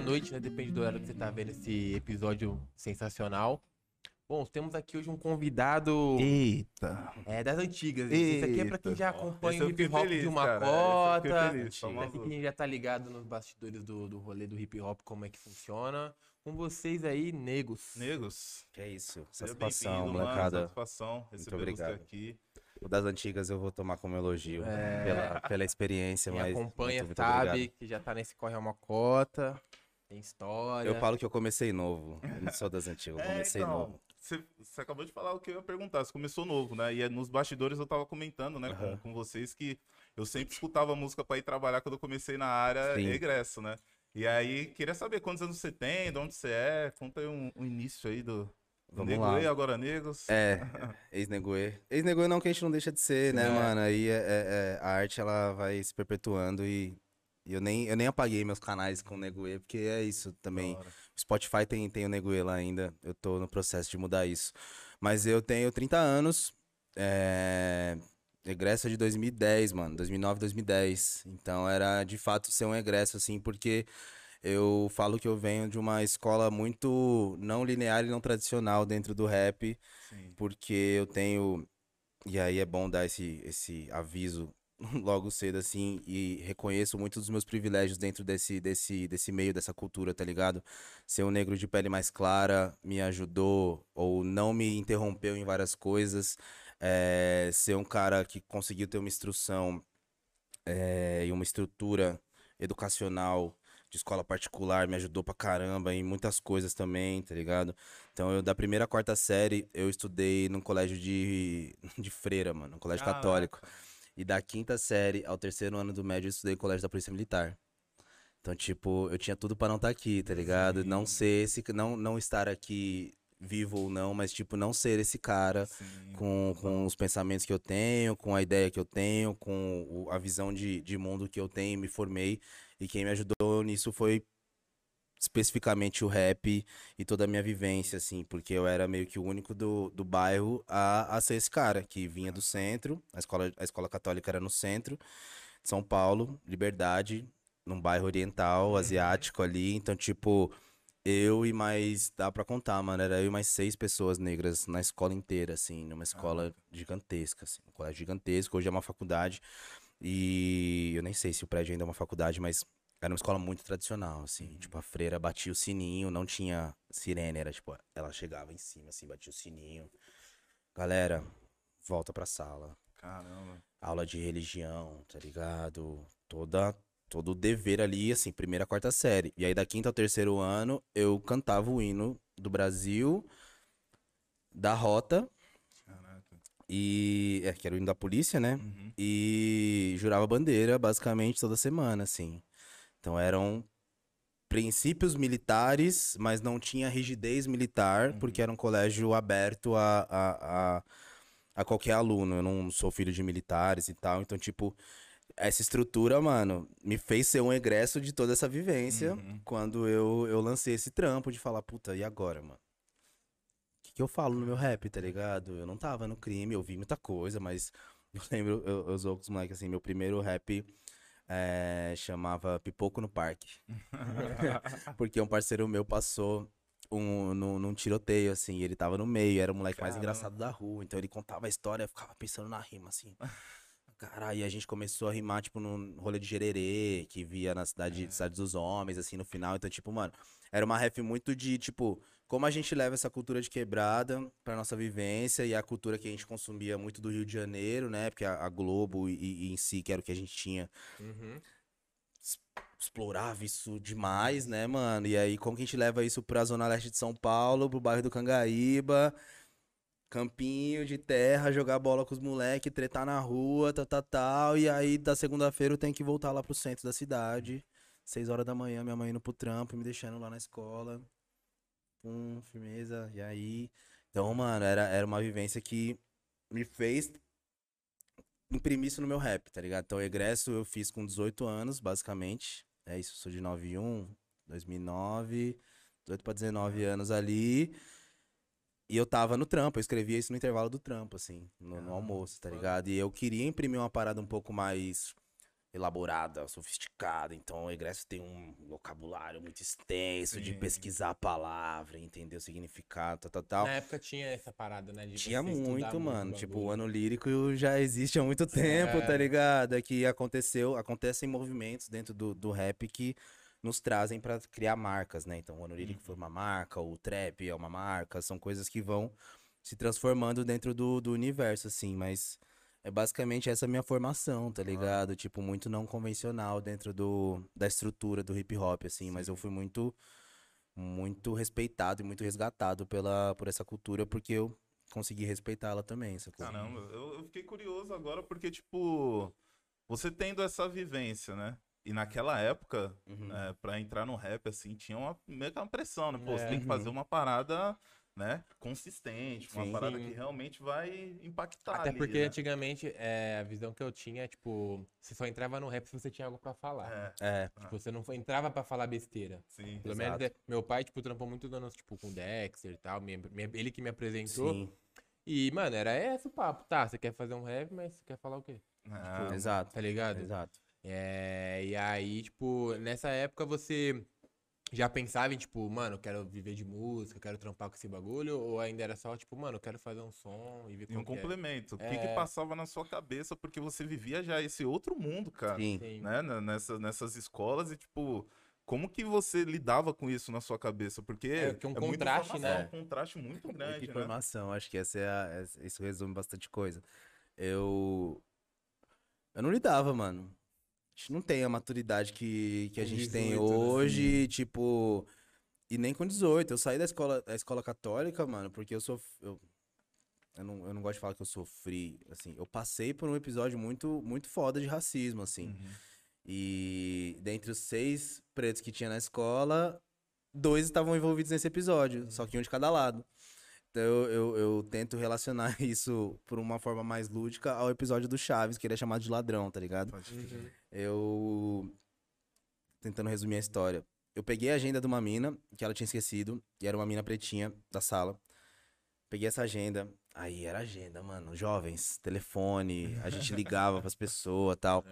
noite, né? Depende do horário que você tá vendo esse episódio sensacional. Bom, temos aqui hoje um convidado Eita. é, das antigas. Esse aqui é pra quem já acompanha Esse o hip hop feliz, de uma cara. Cota. feliz, famoso. aqui quem já tá ligado nos bastidores do, do rolê do hip hop, como é que funciona. Com vocês aí, negos. Negos. Que é isso. Satisfação, molecada. Satisfação você obrigado. aqui. O das antigas eu vou tomar como elogio. É. Pela, pela experiência, Quem mas. acompanha muito, muito sabe obrigado. que já tá nesse corre é uma cota. Tem história. Eu falo que eu comecei novo. Eu não sou das antigas, eu É, comecei então, novo. Você, acabou de falar o que eu ia perguntar. Você começou novo, né? E é nos bastidores eu tava comentando, né, com, Aham. com vocês que eu sempre escutava música pra ir trabalhar quando eu comecei na área Sim. egresso, né? E aí, queria saber quantos anos você tem, de onde você é. Conta aí um, um início aí do Vamos Nego lá. Agora Negos. É, ex-negoê. Ex-negoê não que a gente não deixa de ser, né, É. mano? Aí é- é- é, a arte ela vai se perpetuando e eu, nem, eu nem apaguei meus canais com o negoê, porque é isso também. O Spotify tem, tem o Neguê lá ainda. Eu tô no processo de mudar isso. Mas eu tenho 30 anos. É... Egresso de 2010, mano. 2009, 2010. Então era de fato ser um egresso, assim, porque eu falo que eu venho de uma escola muito não linear e não tradicional dentro do rap. Sim. Porque eu tenho. E aí é bom dar esse, esse aviso logo cedo, assim, e reconheço muitos dos meus privilégios dentro desse, desse, desse meio, dessa cultura, tá ligado? Ser um negro de pele mais clara me ajudou, ou não me interrompeu em várias coisas. É, ser um cara que conseguiu ter uma instrução é, e uma estrutura educacional de escola particular me ajudou pra caramba em muitas coisas também, tá ligado? Então, eu, da primeira à quarta série, eu estudei num colégio de, de freira, mano, um colégio Caraca. católico. E da quinta série ao terceiro ano do médio, eu estudei colégio da Polícia Militar. Então, tipo, eu tinha tudo pra não estar aqui, tá ligado? Não Sim. ser esse, não, não estar aqui vivo ou não, mas, tipo, não ser esse cara Sim. com, com os pensamentos que eu tenho, com a ideia que eu tenho, com o- a visão de, de mundo que eu tenho, me formei. E quem me ajudou nisso foi especificamente o rap e toda a minha vivência, assim, porque eu era meio que o único do, do bairro a, a ser esse cara, que vinha do centro, a escola, a escola católica era no centro, de São Paulo, Liberdade, num bairro oriental, asiático ali, então, tipo, eu e mais, dá pra contar, mano, era eu e mais seis pessoas negras na escola inteira, assim, numa escola gigantesca, assim, um colégio gigantesco, hoje é uma faculdade, e eu nem sei se o prédio ainda é uma faculdade, mas era uma escola muito tradicional, assim. Tipo, a freira batia o sininho, não tinha sirene, era tipo, ela chegava em cima, assim, batia o sininho. Galera, volta pra sala. Caramba. Aula de religião, tá ligado? Toda, todo o dever ali, assim, primeira, quarta série. E aí, da quinta ao terceiro ano, eu cantava o hino do Brasil, da rota, Caraca. e. É, que era o hino da polícia, né? Uhum. e jurava bandeira basicamente toda semana, assim. Então eram princípios militares, mas não tinha rigidez militar, porque era um colégio aberto a, a, a, a qualquer aluno. Eu não sou filho de militares e tal, então, tipo, essa estrutura, mano, me fez ser um egresso de toda essa vivência Uhum. quando eu, eu lancei esse trampo de falar, puta, e agora, mano? O que, que eu falo no meu rap, tá ligado? Eu não tava no crime, eu vi muita coisa, mas eu lembro, eu, eu sou com os moleques assim, meu primeiro rap eh, chamava Pipoco no Parque. Porque um parceiro meu passou um, num, num tiroteio, assim, ele tava no meio, era o moleque mais Caramba. engraçado da rua. Então ele contava a história, eu ficava pensando na rima, assim. Caralho, e a gente começou a rimar, tipo, num rolê de gererê, que via na cidade, É. cidade dos homens, assim, no final. Então, tipo, mano, era uma ref muito de, tipo, como a gente leva essa cultura de quebrada pra nossa vivência e a cultura que a gente consumia muito do Rio de Janeiro, né? Porque a, a Globo e, e em si, que era o que a gente tinha, Uhum. explorava isso demais, né, mano? E aí, como que a gente leva isso pra Zona Leste de São Paulo, pro bairro do Cangaíba, campinho de terra, jogar bola com os moleques, tretar na rua, tal, tal, tal. E aí, da segunda-feira, eu tenho que voltar lá pro centro da cidade. Seis horas da manhã, minha mãe indo pro trampo, me deixando lá na escola. Pum, firmeza. E aí. Então, mano, era, era uma vivência que me fez imprimir isso no meu rap, tá ligado? Então, o egresso eu fiz com 18 anos, basicamente. É isso, sou de 91, 2009, 18 pra 19 anos ali. E eu tava no trampo, eu escrevia isso no intervalo do trampo, assim, no, no Ah, almoço, tá ligado? E eu queria imprimir uma parada um pouco mais elaborada, sofisticada. Então o egresso tem um vocabulário muito extenso de Sim. pesquisar a palavra, entender o significado, tal, tal, tal. Na época tinha essa parada, né? de Tinha muito, mano. o Tipo, o ano lírico já existe há muito tempo, É. tá ligado? É que aconteceu, acontecem movimentos dentro do, do rap que nos trazem pra criar marcas, né? Então, o ano lírico foi uma marca, o trap é uma marca, são coisas que vão se transformando dentro do, do universo, assim, mas é basicamente essa minha formação, tá ligado? Tipo, muito não convencional dentro do, da estrutura do hip hop, assim, mas eu fui muito, muito respeitado e muito resgatado pela, por essa cultura, porque eu consegui respeitá-la também, sacou? Caramba, eu, eu fiquei curioso agora porque, tipo, você tendo essa vivência, né? E naquela época, Uhum. é, pra entrar no rap, assim, tinha uma, meio que uma pressão, né? Pô, você É. tem que fazer uma parada, né? Consistente, uma Sim. parada Sim. que realmente vai impactar Até ali, porque né? antigamente é, a visão que eu tinha, tipo, você só entrava no rap se você tinha algo pra falar. É, É, Tipo, você não entrava pra falar besteira. sim. Pelo Exato. menos é, meu pai, tipo, trampou muito anos, tipo, com Dexter e tal. me- me- ele que me apresentou. sim, E, mano, era esse o papo. Tá, você quer fazer um rap, mas você quer falar o quê? Ah, exato, Tá ligado? exato. É, e aí, tipo, nessa época você já pensava em, tipo, mano, eu quero viver de música, eu quero trampar com esse bagulho? Ou ainda era só, tipo, mano, eu quero fazer um som e ver E um como que é? complemento. O que, que É. passava na sua cabeça? Porque você vivia já esse outro mundo, cara. Sim. Né, nessa, nessas escolas e, tipo, como que você lidava com isso na sua cabeça? Porque É, que é um muita contraste, né? Um contraste muito Muita grande, né? informação, acho que essa é a, essa- isso resume bastante coisa. Eu. Eu não lidava, mano. A gente não tem a maturidade que, que a gente tem 18, né? hoje, tipo. E nem com 18. Eu saí da escola, da escola católica, mano, porque eu sou. Eu, eu, não, eu não gosto de falar que eu sofri, assim. Eu passei por um episódio muito, muito foda de racismo, assim. Uhum. E dentre os seis pretos que tinha na escola, dois estavam envolvidos nesse episódio, só que um de cada lado. Então eu, eu, eu tento relacionar isso por uma forma mais lúdica ao episódio do Chaves, que ele é chamado de ladrão, tá ligado? Uhum. Eu. Tentando resumir a história. Eu peguei a agenda de uma mina que ela tinha esquecido, e era uma mina pretinha da sala. Peguei essa agenda, aí era agenda, mano, jovens, telefone, a gente ligava pras pessoas tal.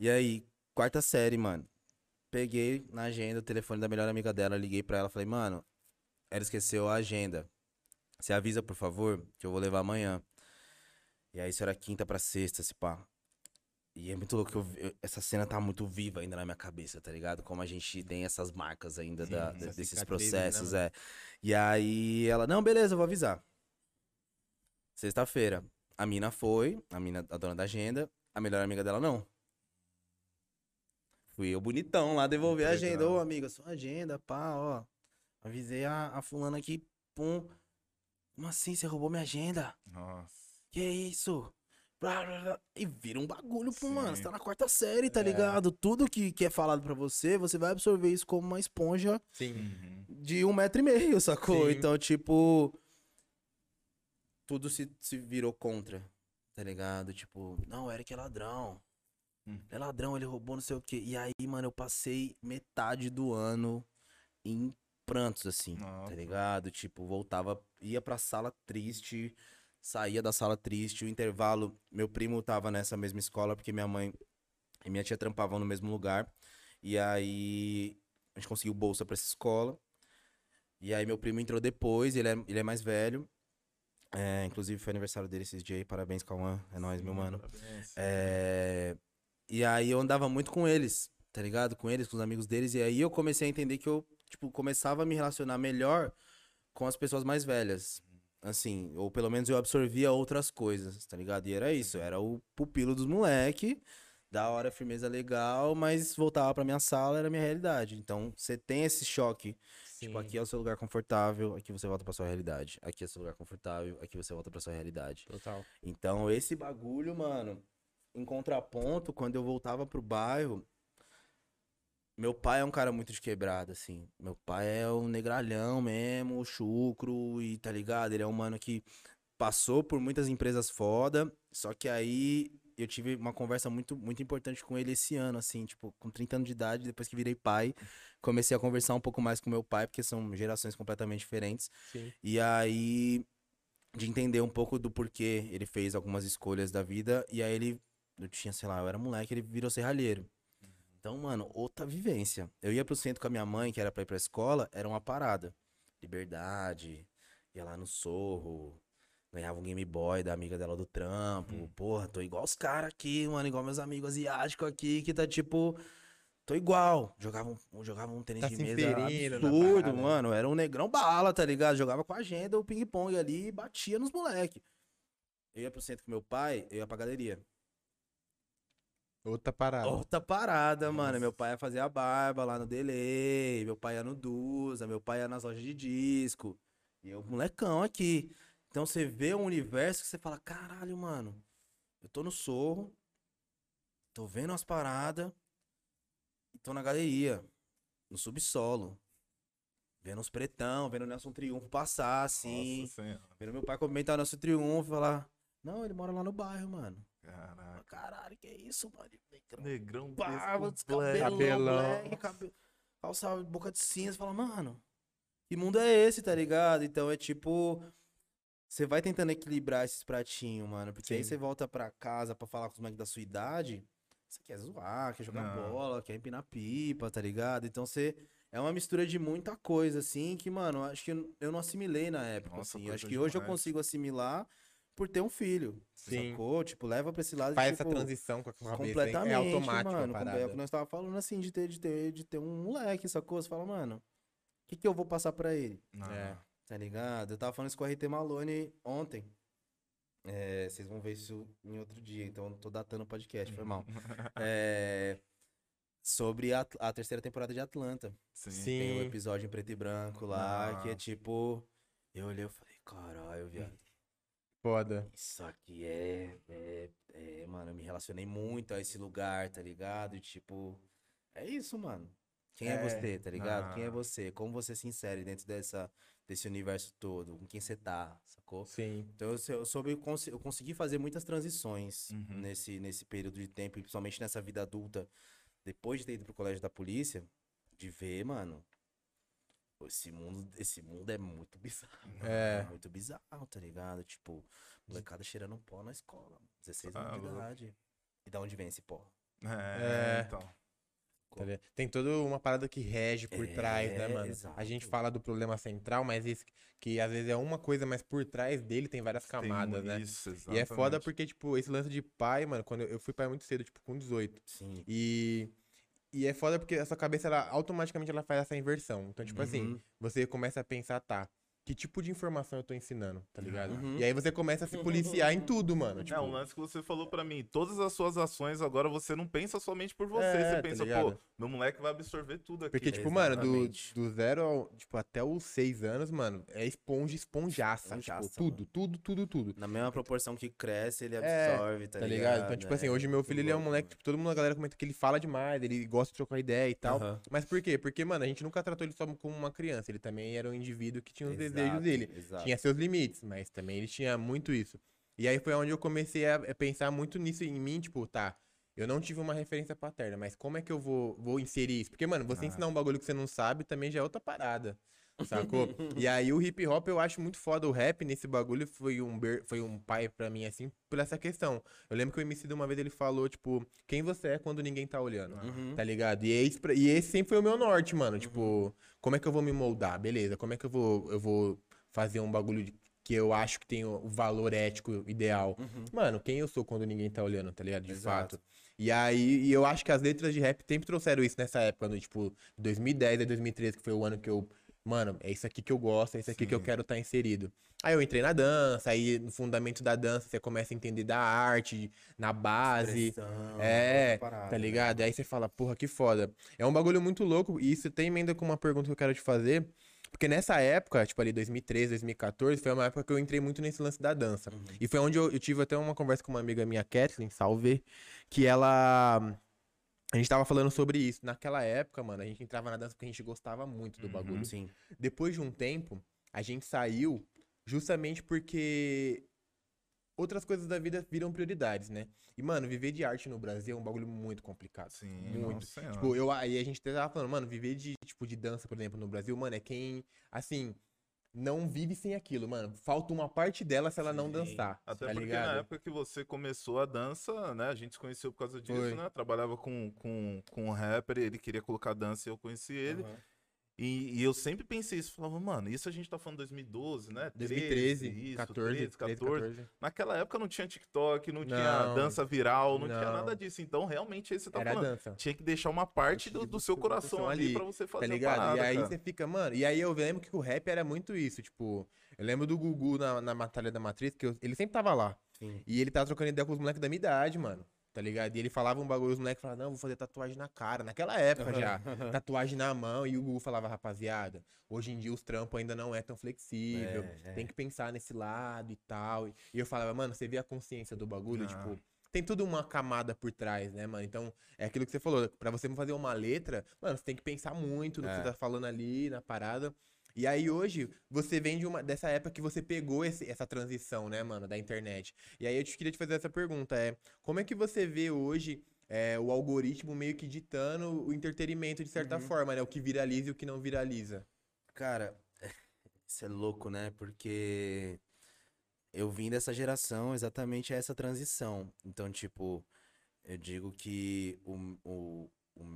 E aí, quarta série, mano. Peguei na agenda o telefone da melhor amiga dela, liguei pra ela, falei, mano, ela esqueceu a agenda. Você avisa, por favor, que eu vou levar amanhã. E aí isso era quinta pra sexta, se pá. E é muito louco que eu, eu- essa cena tá muito viva ainda na minha cabeça, tá ligado? Como a gente tem essas marcas ainda Sim, da- desses né, processos, mano? é. E aí ela, não, beleza, eu vou avisar. Sexta-feira, a mina foi, a mina, a dona da agenda, a melhor amiga dela não. Fui eu bonitão lá devolver a agenda. Ô, amiga, sua agenda, pá, ó. Avisei a, a fulana aqui, pum. Como assim, você roubou minha agenda? Nossa. Que isso? Blá, blá, blá. E vira um bagulho, pô, mano. Você tá na quarta série, tá É. ligado? Tudo que, que é falado pra você, você vai absorver isso como uma esponja Sim. Uhum. de um metro e meio, sacou? Sim. Então, tipo. Tudo se, se virou contra, tá ligado? Tipo, não, o Eric é ladrão. Hum. É ladrão, ele roubou não sei o quê. E aí, mano, eu passei metade do ano em prantos, assim, tá ligado? Tipo, voltava, ia pra sala triste, saía da sala triste. O intervalo, meu primo tava nessa mesma escola, porque minha mãe e minha tia trampavam no mesmo lugar. E aí, a gente conseguiu bolsa pra essa escola. E aí, meu primo entrou depois, ele é, ele é mais velho. É, inclusive, foi aniversário dele esses dias. Parabéns, Cauã. É nóis, meu mano. É, E aí eu andava muito com eles, tá ligado? Com eles, com os amigos deles. E aí eu comecei a entender que eu, tipo, começava a me relacionar melhor com as pessoas mais velhas. Assim, ou pelo menos eu absorvia outras coisas, tá ligado? E era isso, era o pupilo dos moleque, da hora, firmeza legal, mas voltava pra minha sala, era a minha realidade. Então, você tem esse choque. Tipo, Sim. aqui é o seu lugar confortável, aqui você volta pra sua realidade. Aqui é o seu lugar confortável, aqui você volta pra sua realidade. Total. Então, esse bagulho, mano, em contraponto, quando eu voltava pro bairro, meu pai é um cara muito de quebrada, assim. Meu pai é um negralhão mesmo, chucro, e tá ligado? Ele é um mano que passou por muitas empresas foda, só que aí eu tive uma conversa muito, muito importante com ele esse ano, assim, tipo, com 30 anos de idade, depois que virei pai, comecei a conversar um pouco mais com meu pai, porque são gerações completamente diferentes. Sim. E aí, de entender um pouco do porquê ele fez algumas escolhas da vida, e aí ele eu tinha, sei lá, eu era moleque, ele virou serralheiro. Então, mano, outra vivência. Eu ia pro centro com a minha mãe, que era pra ir pra escola, era uma parada. Liberdade, ia lá no Sorro, ganhava um Game Boy da amiga dela do trampo. Hum. Porra, tô igual os caras aqui, mano, igual meus amigos asiáticos aqui, que tá tipo. Tô igual. Jogava um, jogava um tênis Tá de mesa absurdo, mano. Era um negrão bala, tá ligado? Jogava com a agenda, o ping-pong ali e batia nos moleque. Eu ia pro centro com meu pai, eu ia pra galeria. Outra parada. Outra parada, mano. Meu pai ia fazer a barba lá no Delay, meu pai ia no Dusa, meu pai ia nas lojas de disco. E eu, molecão aqui. Então você vê um universo que você fala, caralho, mano. Eu tô no sorro, tô vendo umas paradas, e tô na galeria, no subsolo. Vendo uns pretão, vendo o Nelson Triunfo passar, assim. Nossa. Vendo meu pai comentar o Nelson Triunfo e falar, não, ele mora lá no bairro, mano. Caraca. Caralho, que isso, mano? Negrão Negrão barba, cabelão, Cabelão. moleque, cabelo, calça, boca de cinza, fala, mano, que mundo é esse, tá ligado? Então é tipo, você vai tentando equilibrar esses pratinhos, mano, porque aí Sim. você volta pra casa pra falar com os moleques da sua idade, você quer zoar, quer jogar Não. bola, quer empinar pipa, tá ligado? Então você, é uma mistura de muita coisa, assim, que, mano, acho que eu, não assimilei na época, Nossa, assim, acho que hoje eu demais. consigo assimilar por ter um filho, Sim. sacou? Tipo, leva pra esse lado, Faz tipo, essa transição com a cabeça. hein? Completamente, É automático mano. a É o parada. que nós tava falando assim, de ter, de ter, de ter um moleque, sacou? Você fala, mano, o que, que eu vou passar pra ele? Não. É. Tá ligado? Eu tava falando isso com o RT Malone ontem. É, vocês vão ver isso em outro dia, então eu tô datando o podcast, foi mal. É, sobre a, a terceira temporada de Atlanta. Sim. Tem um Sim. episódio em preto e branco lá, que é tipo. Eu olhei e falei, caralho, viado. Foda. Isso aqui é, é, é, mano, eu me relacionei muito a esse lugar, tá ligado? E, tipo, é isso, mano. Quem é, É, você, tá ligado? Quem é ah. você? Como você se insere dentro dessa, desse universo todo? Com quem você tá, sacou? Sim. Então eu, eu soube, eu consegui fazer muitas transições Uhum. nesse, nesse período de tempo, e principalmente nessa vida adulta, depois de ter ido pro colégio da polícia, de ver, mano, esse mundo, esse mundo é muito bizarro. É. muito bizarro, tá ligado? Tipo, molecada cheirando pó na escola, 16 Ah, anos de louco. idade. E da onde vem esse pó? É. É, então. Tá? Tem toda uma parada que rege por É, trás, né, mano? A gente exato. fala do problema central, mas isso que às vezes é uma coisa, mas por trás dele tem várias Tem camadas, né? Isso, E é foda exatamente. porque, tipo, esse lance de pai, mano, quando eu eu fui pai muito cedo, tipo, com 18. Sim. E, e é foda porque a sua cabeça, ela automaticamente ela faz essa inversão. Então, tipo assim, Uhum. você começa a pensar, tá, que tipo de informação eu tô ensinando, tá ligado? Uhum. E aí você começa a se policiar em tudo, mano. Tipo, É, um lance que você falou pra mim, todas as suas ações agora você não pensa somente por você, É, você tá pensa, ligado? pô, meu moleque vai absorver tudo aqui. Porque, tipo, mano, do, do zero ao, tipo, até os seis anos, mano, é esponja, esponjaça. Esponjaça, tipo, tudo, tudo, tudo, tudo. Na mesma proporção que cresce, ele É, absorve, tá, Tá ligado? ligado? Então, tipo É, assim, hoje meu filho, ele é um moleque, tipo, todo mundo, a galera comenta que ele fala demais, ele gosta de trocar ideia e tal. Aham. Mas por quê? Porque, mano, a gente nunca tratou ele só como uma criança. Ele também era um indivíduo que tinha os Exato, desejos dele. exato. Tinha seus limites, mas também ele tinha muito isso. E aí foi onde eu comecei a pensar muito nisso em mim, tipo, tá, eu não tive uma referência paterna, mas como é que eu vou, vou inserir isso? Porque, mano, você Ah. ensinar um bagulho que você não sabe também já é outra parada. Sacou? e aí o hip hop eu acho muito foda. O rap nesse bagulho foi um, foi um pai pra mim, assim, por essa questão. Eu lembro que o MC de uma vez ele falou, tipo, quem você é quando ninguém tá olhando. Uhum. Tá ligado? E esse, e esse sempre foi o meu norte, mano. Tipo, como é que eu vou me moldar? Beleza, como é que eu vou, eu vou fazer um bagulho de- que eu acho que tem o o valor ético ideal? Uhum. Mano, quem eu sou quando ninguém tá olhando, tá ligado? De Exato. fato. E aí, e eu acho que as letras de rap sempre trouxeram isso nessa época, no, tipo, 2010 a 2013, que foi o ano que eu. Mano, é isso aqui que eu gosto, é isso aqui que eu Sim. quero estar inserido. Aí eu entrei na dança, aí no fundamento da dança você começa a entender da arte, na base. Expressão, É, parada, tá né? ligado? Aí você fala, porra, que foda. É um bagulho muito louco, e isso tem emenda com uma pergunta que eu quero te fazer. Porque nessa época, tipo ali 2013, 2014, foi uma época que eu entrei muito nesse lance da dança. Uhum. E foi onde eu, eu tive até uma conversa com uma amiga minha, Kathleen, salve, que ela. A gente tava falando sobre isso. Naquela época, mano, a gente entrava na dança porque a gente gostava muito do Uhum. bagulho. Sim. Depois de um tempo, a gente saiu justamente porque outras coisas da vida viram prioridades, né? E, mano, viver de arte no Brasil é um bagulho muito complicado. Sim, muito. Tipo, eu, aí a gente tava falando, mano, viver de, tipo, de dança, por exemplo, no Brasil, mano, é quem, assim, não vive sem aquilo, mano. Falta uma parte dela se ela não Sim. dançar. Até tá porque ligado? na época que você começou a dança, né? A gente se conheceu por causa disso, Foi. né? Trabalhava com, com, com um rapper, ele queria colocar dança e eu conheci ele. Aham. E, e eu sempre pensei isso, falava, mano, isso a gente tá falando 2012, né? 2013, 13, isso, 14, 13, 13, 14. 14. Naquela época não tinha TikTok, não, tinha Não. dança viral, não, tinha Não. nada disso. Então, realmente, aí você tá Era falando. dança. Tinha que deixar uma parte do, do seu coração ali pra você fazer Tá ligado? parada, e aí cara. você fica, mano. E aí eu lembro que o rap era muito isso. Tipo, eu lembro do Gugu na, na Batalha da Matriz, que eu- ele sempre tava lá. Sim. E ele tava trocando ideia com os moleques da minha idade, mano. Tá ligado? E ele falava um bagulho, os moleques falavam, não, vou fazer tatuagem na cara. Naquela época já. Tatuagem na mão. E o Gugu falava, rapaziada, hoje em dia os trampos ainda não é tão flexível. É, é. Tem que pensar nesse lado e tal. E eu falava, mano, você vê a consciência do bagulho, Ah. tipo. Tem tudo uma camada por trás, né, mano? Então, é aquilo que você falou. Pra você fazer uma letra, mano, você tem que pensar muito no que É. você tá falando ali, na parada. E aí hoje, você vem de uma, dessa época que você pegou esse- essa transição, né, mano, da internet. E aí eu te queria te fazer essa pergunta, é, como é que você vê hoje é, o algoritmo meio que ditando o entretenimento de certa Uhum. forma, né? O que viraliza e o que não viraliza. Cara, isso é louco, né? Porque eu vim dessa geração exatamente essa transição. Então, tipo, eu digo que o, o-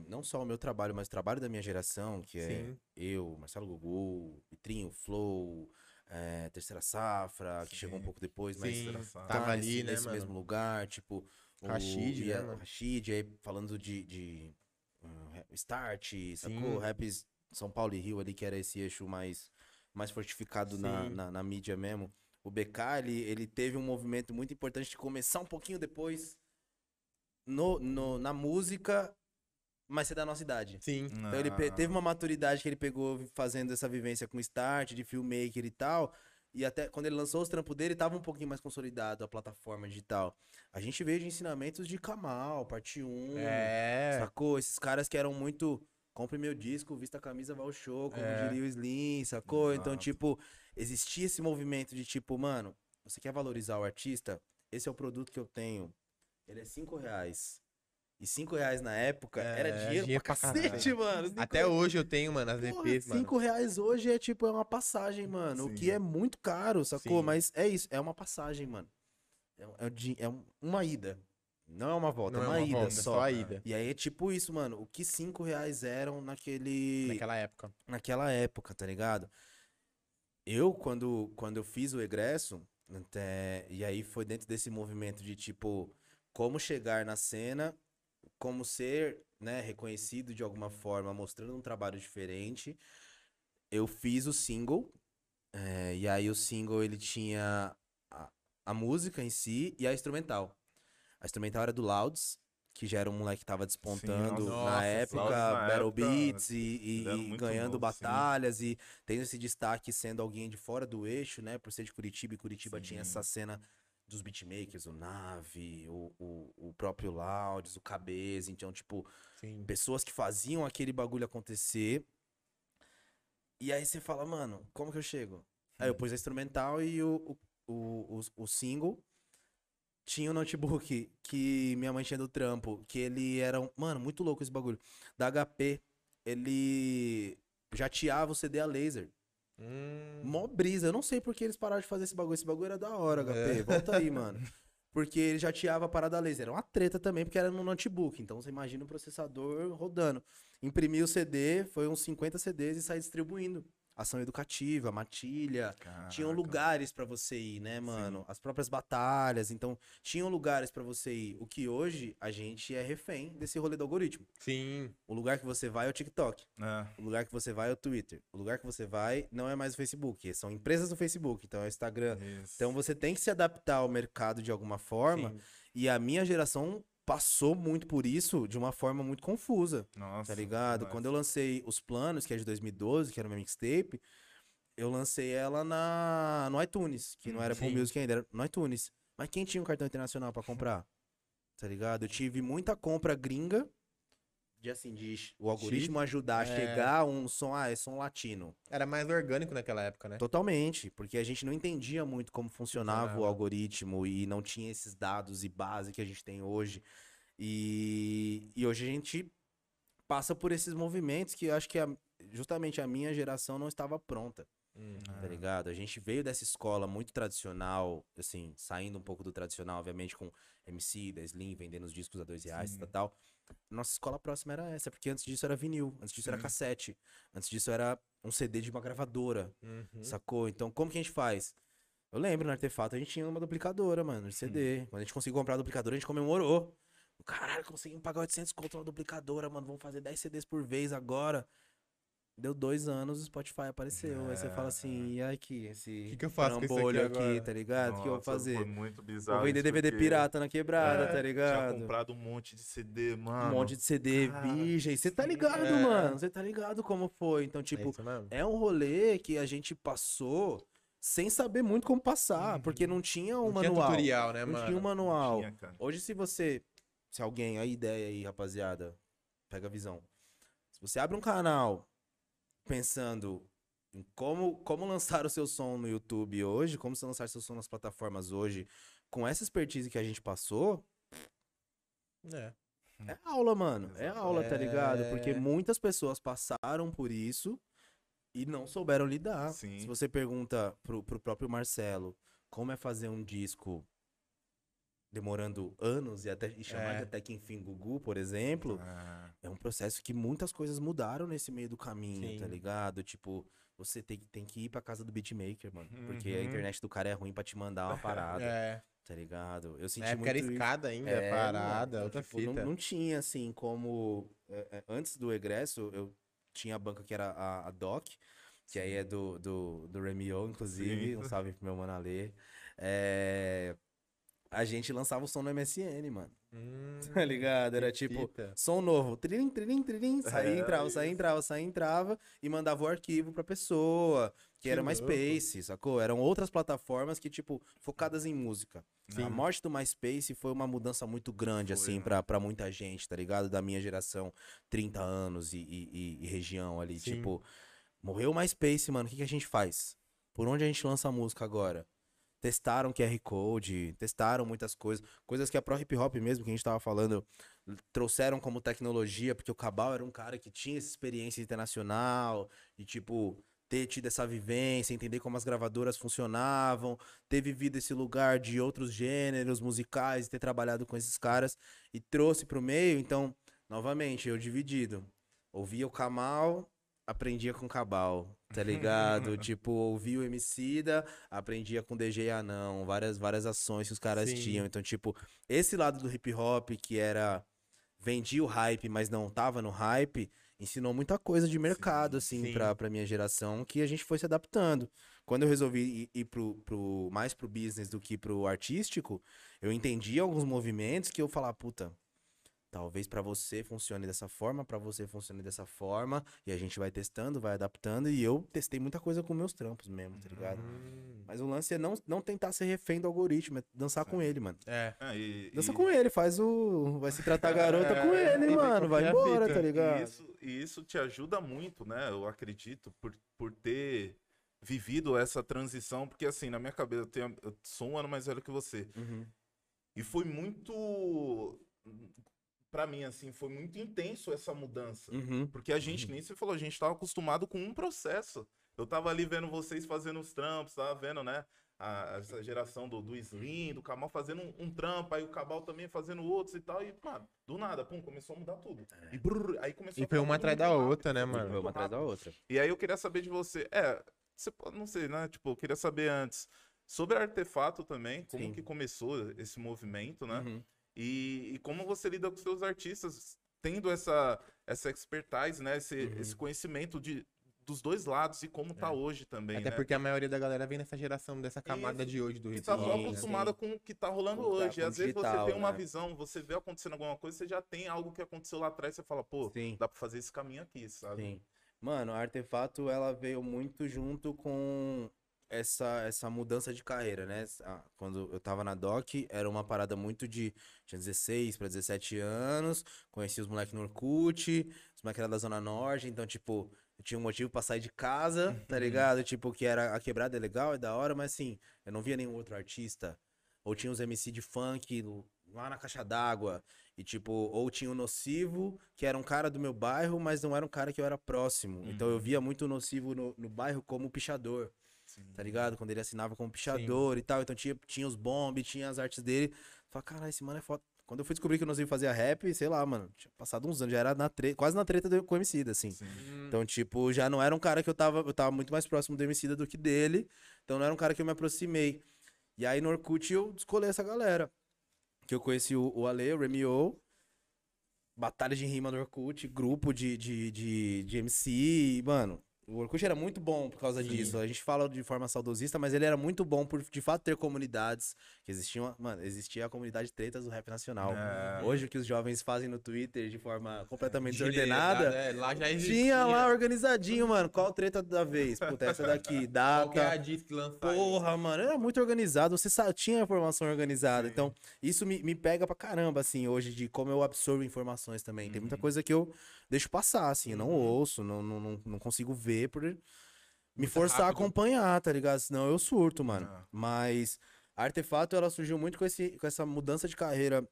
não só o meu trabalho, mas o trabalho da minha geração, que é Sim. eu, Marcelo Gugu, Vitrinho, Flow, é, Terceira Safra, que chegou um Sim. pouco depois, mas Sim, engraçado. tava tá ali, nesse, né, nesse mesmo lugar, tipo, o Rashid, né, ia- mano? Rashid, aí falando de, de rap- Start, sacou? Sim. Raps São Paulo e Rio ali, que era esse eixo mais, mais fortificado na, Sim. na, na mídia mesmo. O BK, ele, ele teve um movimento muito importante de começar um pouquinho depois no, no, na música, mas ser da nossa idade. Sim. Então ele teve uma maturidade que ele pegou fazendo essa vivência com start, de filmmaker e tal. E até quando ele lançou os trampos dele, tava um pouquinho mais consolidado a plataforma digital. A gente veio de ensinamentos de Kamal, parte 1, É. sacou? Esses caras que eram muito. Compre meu disco, vista a camisa, vai ao show, como É. diria o Slim, sacou? Então, Exato. tipo, existia esse movimento de tipo, mano, você quer valorizar o artista? Esse é o produto que eu tenho. Ele é 5 reais. E 5 reais na época É, era dinheiro, dinheiro pra pra cacete, mano. Cinco Até hoje eu tenho, mano, as EPs, mano. 5 reais hoje é tipo, é uma passagem, mano. O Sim. que é muito caro, sacou? Sim. Mas é isso, é uma passagem, mano. É, é, é um- uma ida. Não é uma volta, Não é uma, ida volta, só. só a ida. E aí é tipo isso, mano. O que 5 reais eram naquele. Naquela época. naquela época, tá ligado? Eu, quando, quando eu fiz o egresso, até, e aí foi dentro desse movimento de tipo, como chegar na cena, como ser, né, reconhecido de alguma forma, mostrando um trabalho diferente. Eu fiz o single, é, e aí o single ele tinha a, a música em si e a instrumental. A instrumental era do Louds, que já era um moleque que tava despontando nossa. na época, Louds na Battle época, Beats e, e- ganhando novo, sim. batalhas e tendo esse destaque sendo alguém de fora do eixo, né? Por ser de Curitiba, e Curitiba tinha Sim. essa cena dos beatmakers, o Nave, o, o, o próprio Louds, o Cabeça, então, tipo, Sim. pessoas que faziam aquele bagulho acontecer. E aí você fala, mano, como que eu chego? Aí eu pus a instrumental e o, o, o, o, o single. Tinha um notebook que minha mãe tinha do trampo, que ele era, um, mano, muito louco esse bagulho. Da HP, ele jateava o CD a laser. Hum, Mó brisa. Eu não sei por que eles pararam de fazer esse bagulho. Esse bagulho era da hora, HP. É. Volta aí, mano. Porque ele jateava a parada laser. Era uma treta também, porque era no notebook. Então você imagina o processador rodando. Imprimi o CD, foi uns 50 CDs e saí distribuindo. Ação educativa, matilha. Tinham Caraca. lugares pra você ir, né, mano? As próprias batalhas. Então, tinham lugares pra você ir. O que hoje a gente é refém desse rolê do algoritmo. Sim. O lugar que você vai é o TikTok. É. O lugar que você vai é o Twitter. O lugar que você vai não é mais o Facebook. São empresas do Facebook, então é o Instagram. Isso. Então você tem que se adaptar ao mercado de alguma forma. Sim. E a minha geração passou muito por isso de uma forma muito confusa, Nossa, tá ligado? Quando eu lancei Os Planos, que é de 2012, que era uma mixtape, eu lancei ela na no iTunes, que não era Apple Sim. Music ainda, era no iTunes. Mas quem tinha um cartão internacional pra comprar? Tá ligado? Eu tive muita compra gringa de assim, de o algoritmo ajudar a É. chegar a um som, ah, é som latino. Era mais orgânico naquela época, né? Totalmente, porque a gente não entendia muito como funcionava, o Funcionava. algoritmo e não tinha esses dados e base que a gente tem hoje. E, e hoje a gente passa por esses movimentos que eu acho que a- justamente a minha geração não estava pronta. Hum. tá ligado? A gente veio dessa escola muito tradicional, assim, saindo um pouco do tradicional, obviamente, com MC, da Slim, vendendo os discos a dois reais e tal, tal. Nossa escola próxima era essa, porque antes disso era vinil, antes disso era Sim. cassete, antes disso era um CD de uma gravadora, Uhum. sacou? Então, como que a gente faz? Eu lembro no Artefato, a gente tinha uma duplicadora, mano, de CD. Quando a gente conseguiu comprar a duplicadora, a gente comemorou. Caralho, conseguimos pagar 800 conto na duplicadora, mano. Vamos fazer 10 CDs por vez agora. Deu dois anos, o Spotify apareceu. Aí você fala assim, e aqui, esse Que que eu faço trambolho aqui agora? tá ligado? O que eu vou fazer? Foi muito bizarro. Vou vender DVD porque pirata na quebrada, É, tá Tinha ligado? comprado um monte de CD, Um mano. monte de CD virgem. Você tá ligado, é. mano. Você tá ligado como foi. Então, É tipo, mesmo? é um rolê que a gente passou sem saber muito como passar, Uhum. porque não tinha um Não tinha manual. tutorial, né, não mano? tinha um manual. Tinha, cara. Hoje, se você. Se alguém, a ideia aí, rapaziada, pega a visão. Se você abre um canal pensando em como, como lançar o seu som no YouTube hoje, como você lançar seu som nas plataformas hoje, com essa expertise que a gente passou, É. é aula, mano. É aula, tá ligado? Porque É. muitas pessoas passaram por isso e não souberam lidar. Sim. Se você pergunta pro, pro próprio Marcelo como é fazer um disco demorando anos e até e chamar É. até que enfim Gugu, por exemplo, Ah, é um processo que muitas coisas mudaram nesse meio do caminho, Sim. tá ligado? Tipo, você tem, tem que ir pra casa do beatmaker, mano. Porque a Uhum. internet do cara é ruim pra te mandar uma parada, É. tá ligado? Eu senti Na época era muito isso. escada ainda, É, parada, mano, outra tipo, não, fita. não tinha, assim, como. é, é, antes do egresso, eu tinha a banca que era a, a Doc, que aí é do, do, do Remio, inclusive. Sim. Um salve pro meu mano Ale. É, a gente lançava o som no MSN, mano. Hum, Tá ligado? Era tipo, fita. som novo, trilim, trilim, trilim, saía, É, entrava, saía, entrava, saía, entrava e mandava o arquivo pra pessoa, que, Que era o louco. MySpace, sacou? Eram outras plataformas que, tipo, focadas em música. Sim. A morte do MySpace foi uma mudança muito grande, Foi, assim, pra, pra muita gente, tá ligado? Da minha geração, 30 anos e, e- e- e região ali, Sim. tipo, morreu o MySpace, mano, o que, que a gente faz? Por onde a gente lança a música agora? Testaram QR Code, testaram muitas coisas, coisas que a Pro Hip Hop mesmo, que a gente tava falando, trouxeram como tecnologia, porque o Cabal era um cara que tinha essa experiência internacional, e tipo, ter tido essa vivência, entender como as gravadoras funcionavam, ter vivido esse lugar de outros gêneros musicais, ter trabalhado com esses caras, e trouxe pro meio, então, novamente, eu dividido. Ouvia o Kamal, aprendia com o Cabal, tá ligado? tipo, ouvia o Emicida, aprendia com DJ Anão, várias, várias ações que os caras Sim. tinham. Então, tipo, esse lado do hip hop que era vendia o hype, mas não tava no hype, ensinou muita coisa de mercado, assim, sim. pra, pra minha geração, que a gente foi se adaptando. Quando eu resolvi ir, ir pro, pro, mais pro business do que pro artístico, eu entendi alguns movimentos que eu falava, puta, talvez pra você funcione dessa forma, pra você funcione dessa forma, e a gente vai testando, vai adaptando, e eu testei muita coisa com meus trampos mesmo, tá ligado? Hum, Mas o lance é não, não tentar ser refém do algoritmo, é dançar com ele, mano. É. ah, e- Dança e- com ele, faz o. Vai se tratar garota com ele, É, mano. Vai embora, tá E ligado? isso, e isso te ajuda muito, né? Eu acredito, por, por ter vivido essa transição, porque assim, na minha cabeça, eu, tenho, eu sou um ano mais velho que você. Uhum. E foi muito. Pra mim, assim, foi muito intenso essa mudança. Uhum. Porque a gente, nem você falou, a gente tava acostumado com um processo. Eu tava ali vendo vocês fazendo os trampos, tava vendo, né? A, essa geração do, do Slim, do Cabal fazendo um, um trampo, aí o Cabal também fazendo outros e tal. E, mano, do nada, pum, começou a mudar tudo. E, brrr, aí começou E a foi uma atrás da rápido, outra, né, mano? Foi uma atrás da outra. E aí eu queria saber de você. É, você pode, não sei, né? Tipo, eu queria saber antes sobre artefato também, como Sim. que começou esse movimento, né? Uhum. E, e como você lida com seus artistas tendo essa, essa expertise, né? Esse, Uhum. esse conhecimento de, dos dois lados e como tá É. hoje também, Até né? porque a maioria da galera vem nessa geração, dessa camada Isso. de hoje do Que hip tá hop. só Sim, acostumada com o que tá rolando tá- hoje. com o Às vezes digital, você tem uma né? visão, você vê acontecendo alguma coisa, você já tem algo que aconteceu lá atrás, você fala, pô, Sim. dá pra fazer esse caminho aqui, sabe? Sim. Mano, a Artefato, ela veio muito junto com essa, essa mudança de carreira, né? Ah, Quando eu tava na DOC, era uma parada muito de... Tinha 16 pra 17 anos, conheci os moleques no Orkut, os moleques da Zona Norte, então, tipo, eu tinha um motivo pra sair de casa, tá ligado? Tipo, que era a quebrada é legal, é da hora, mas assim, eu não via nenhum outro artista. Ou tinha uns MC de funk lá na caixa d'água. E, tipo, ou tinha o Nocivo, que era um cara do meu bairro, mas não era um cara que eu era próximo. Então eu via muito o Nocivo no, no bairro como pichador, tá ligado? Quando ele assinava como pichador e tal. Então tinha, tinha os bombes, tinha as artes dele. Falei, caralho, esse mano é foda. Quando eu fui descobrir que o Nocivo fazia rap, sei lá, mano, tinha passado uns anos, já era na tre- quase na treta do, com o Emicida, assim. Sim. Então, tipo, já não era um cara que eu tava. Eu tava muito mais próximo do Emicida do que dele. Então não era um cara que eu me aproximei. E aí no Orkut eu descolei essa galera. Que eu conheci o, o Ale, o Remio. Batalha de rima no Orkut, grupo de, de, de, de MC. e, Mano, o Orkut era muito bom por causa disso. A gente fala de forma saudosista, mas ele era muito bom por de fato ter comunidades. Que existiam. Mano, existia a comunidade tretas do rap nacional. É. Hoje o que os jovens fazem no Twitter de forma completamente Desordenada, desordenada. é, lá já existia. Tinha lá organizadinho, mano. Qual treta da vez? Puta, essa daqui, Qual que é a data. disc lançar? Porra, mano, era muito organizado. Você sa- tinha a informação organizada. Sim. Então, isso me, me pega pra caramba, assim, hoje, de como eu absorvo informações também. Tem Uhum. muita coisa que eu deixo passar, assim. Eu não ouço, não, não, não, não consigo ver por me forçar a rápido. acompanhar, tá ligado? Senão eu surto, mano. Ah. Mas a Artefato, ela surgiu muito com, esse, com essa mudança de carreira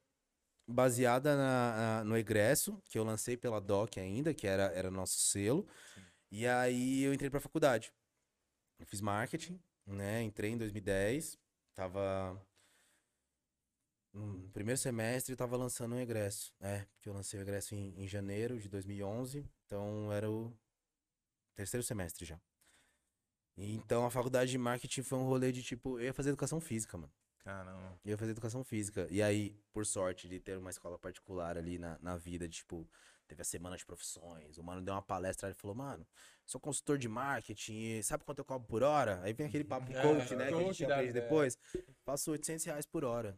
baseada na, na- no egresso, que eu lancei pela DOC ainda, que era, era nosso selo. E aí eu entrei pra faculdade. Eu fiz marketing, né? Entrei em 2010. Tava. No primeiro semestre, tava lançando um egresso. É, porque eu lancei o egresso em, em janeiro de 2011. Então era o terceiro semestre já. Então a faculdade de marketing foi um rolê de tipo, eu ia fazer educação física, mano. Caramba. Eu ia fazer educação física. E aí, por sorte de ter uma escola particular ali na, na vida, de, tipo, teve a semana de profissões. O mano deu uma palestra e falou, mano, sou consultor de marketing, sabe quanto eu cobro por hora? Aí vem aquele papo É, coach, né? Que a coach gente aprende é. depois. Faço 800 reais por hora.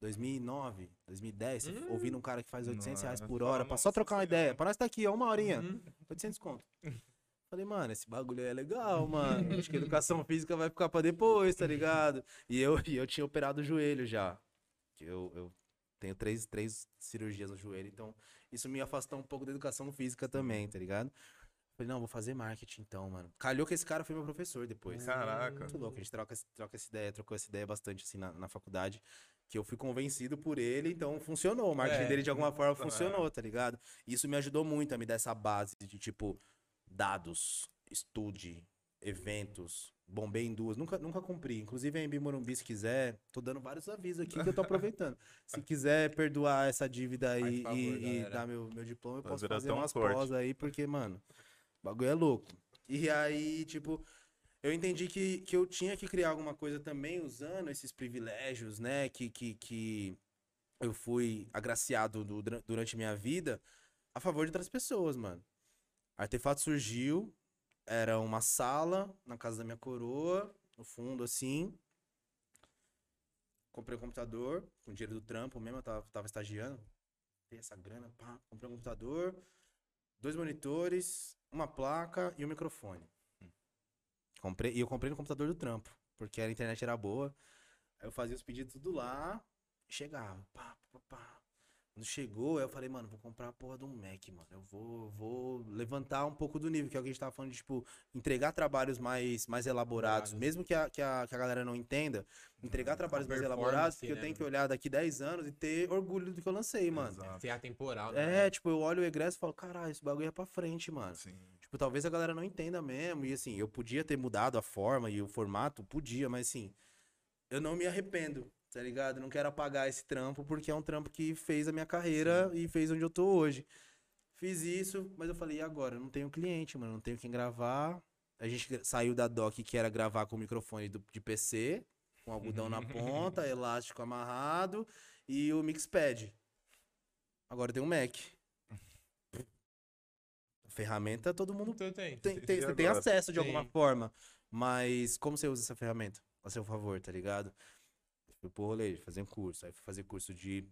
2009, 2010, Hum. ouvindo um cara que faz 800 reais por hora, pra só trocar uma ideia. Pra nós tá aqui, ó, uma horinha. Uhum. 800 conto. Falei, mano, esse bagulho é legal, mano. Acho que educação física vai ficar pra depois, tá ligado? E eu, e eu tinha operado o joelho já. Eu, eu tenho três, três cirurgias no joelho, então isso me afastou um pouco da educação física também, tá ligado? Falei, não, vou fazer marketing então, mano. Calhou que esse cara foi meu professor depois. Caraca. Muito louco, a gente troca, troca essa ideia, trocou essa ideia bastante assim na, na faculdade, que eu fui convencido por ele, então funcionou. O marketing É. dele de alguma forma É. funcionou, tá ligado? Isso me ajudou muito a me dar essa base de tipo dados, estude, eventos. Bombei em duas, nunca, nunca cumpri. Inclusive a Embi Morumbi, se quiser, tô dando vários avisos aqui que eu tô aproveitando. se quiser perdoar essa dívida aí favor, e, e dar meu, meu diploma, eu posso fazer um umas corte. pós aí, porque, mano, o bagulho é louco. E aí, tipo, eu entendi que, que eu tinha que criar alguma coisa também usando esses privilégios, né? Que, que, que eu fui agraciado dura- durante minha vida a favor de outras pessoas, mano. Artefato surgiu, era uma sala na casa da minha coroa, no fundo, assim. Comprei um computador com dinheiro do trampo mesmo, eu tava, tava estagiando. Tem essa grana, pá. Comprei um computador, dois monitores, uma placa e um microfone. Comprei, e eu comprei no computador do trampo, porque a internet era boa. Aí eu fazia os pedidos tudo lá chegava. Pá, pá, pá. Quando chegou, eu falei, mano, vou comprar a porra de um Mac, mano. Eu vou, vou levantar um pouco do nível, que é o que a gente tava falando de, tipo, entregar trabalhos mais, mais elaborados. Elaborados. Mesmo que a, que, a, que a galera não entenda, entregar trabalhos mais elaborados, porque eu né, tenho que olhar daqui 10 anos e ter orgulho do que eu lancei, mano. Exato. Ser atemporal, né? É, tipo, eu olho o egresso e falo, caralho, esse bagulho é pra frente, mano. Sim. Tipo, talvez a galera não entenda mesmo. E assim, eu podia ter mudado a forma e o formato, podia, mas assim, eu não me arrependo, tá ligado? Não quero apagar esse trampo, porque é um trampo que fez a minha carreira e fez onde eu tô hoje. Fiz isso, mas eu falei, e agora? Eu não tenho cliente, mano, não tenho quem gravar. A gente saiu da doc que era gravar com o microfone do- de PC, com algodão na ponta, elástico amarrado e o mixpad. Agora tem um Mac. Ferramenta todo mundo Então tem. tem, tem, você tem acesso de alguma Sim. forma. Mas como você usa essa ferramenta? A seu favor, tá ligado? Fui pro rolê, fazer um curso. Aí fui fazer curso de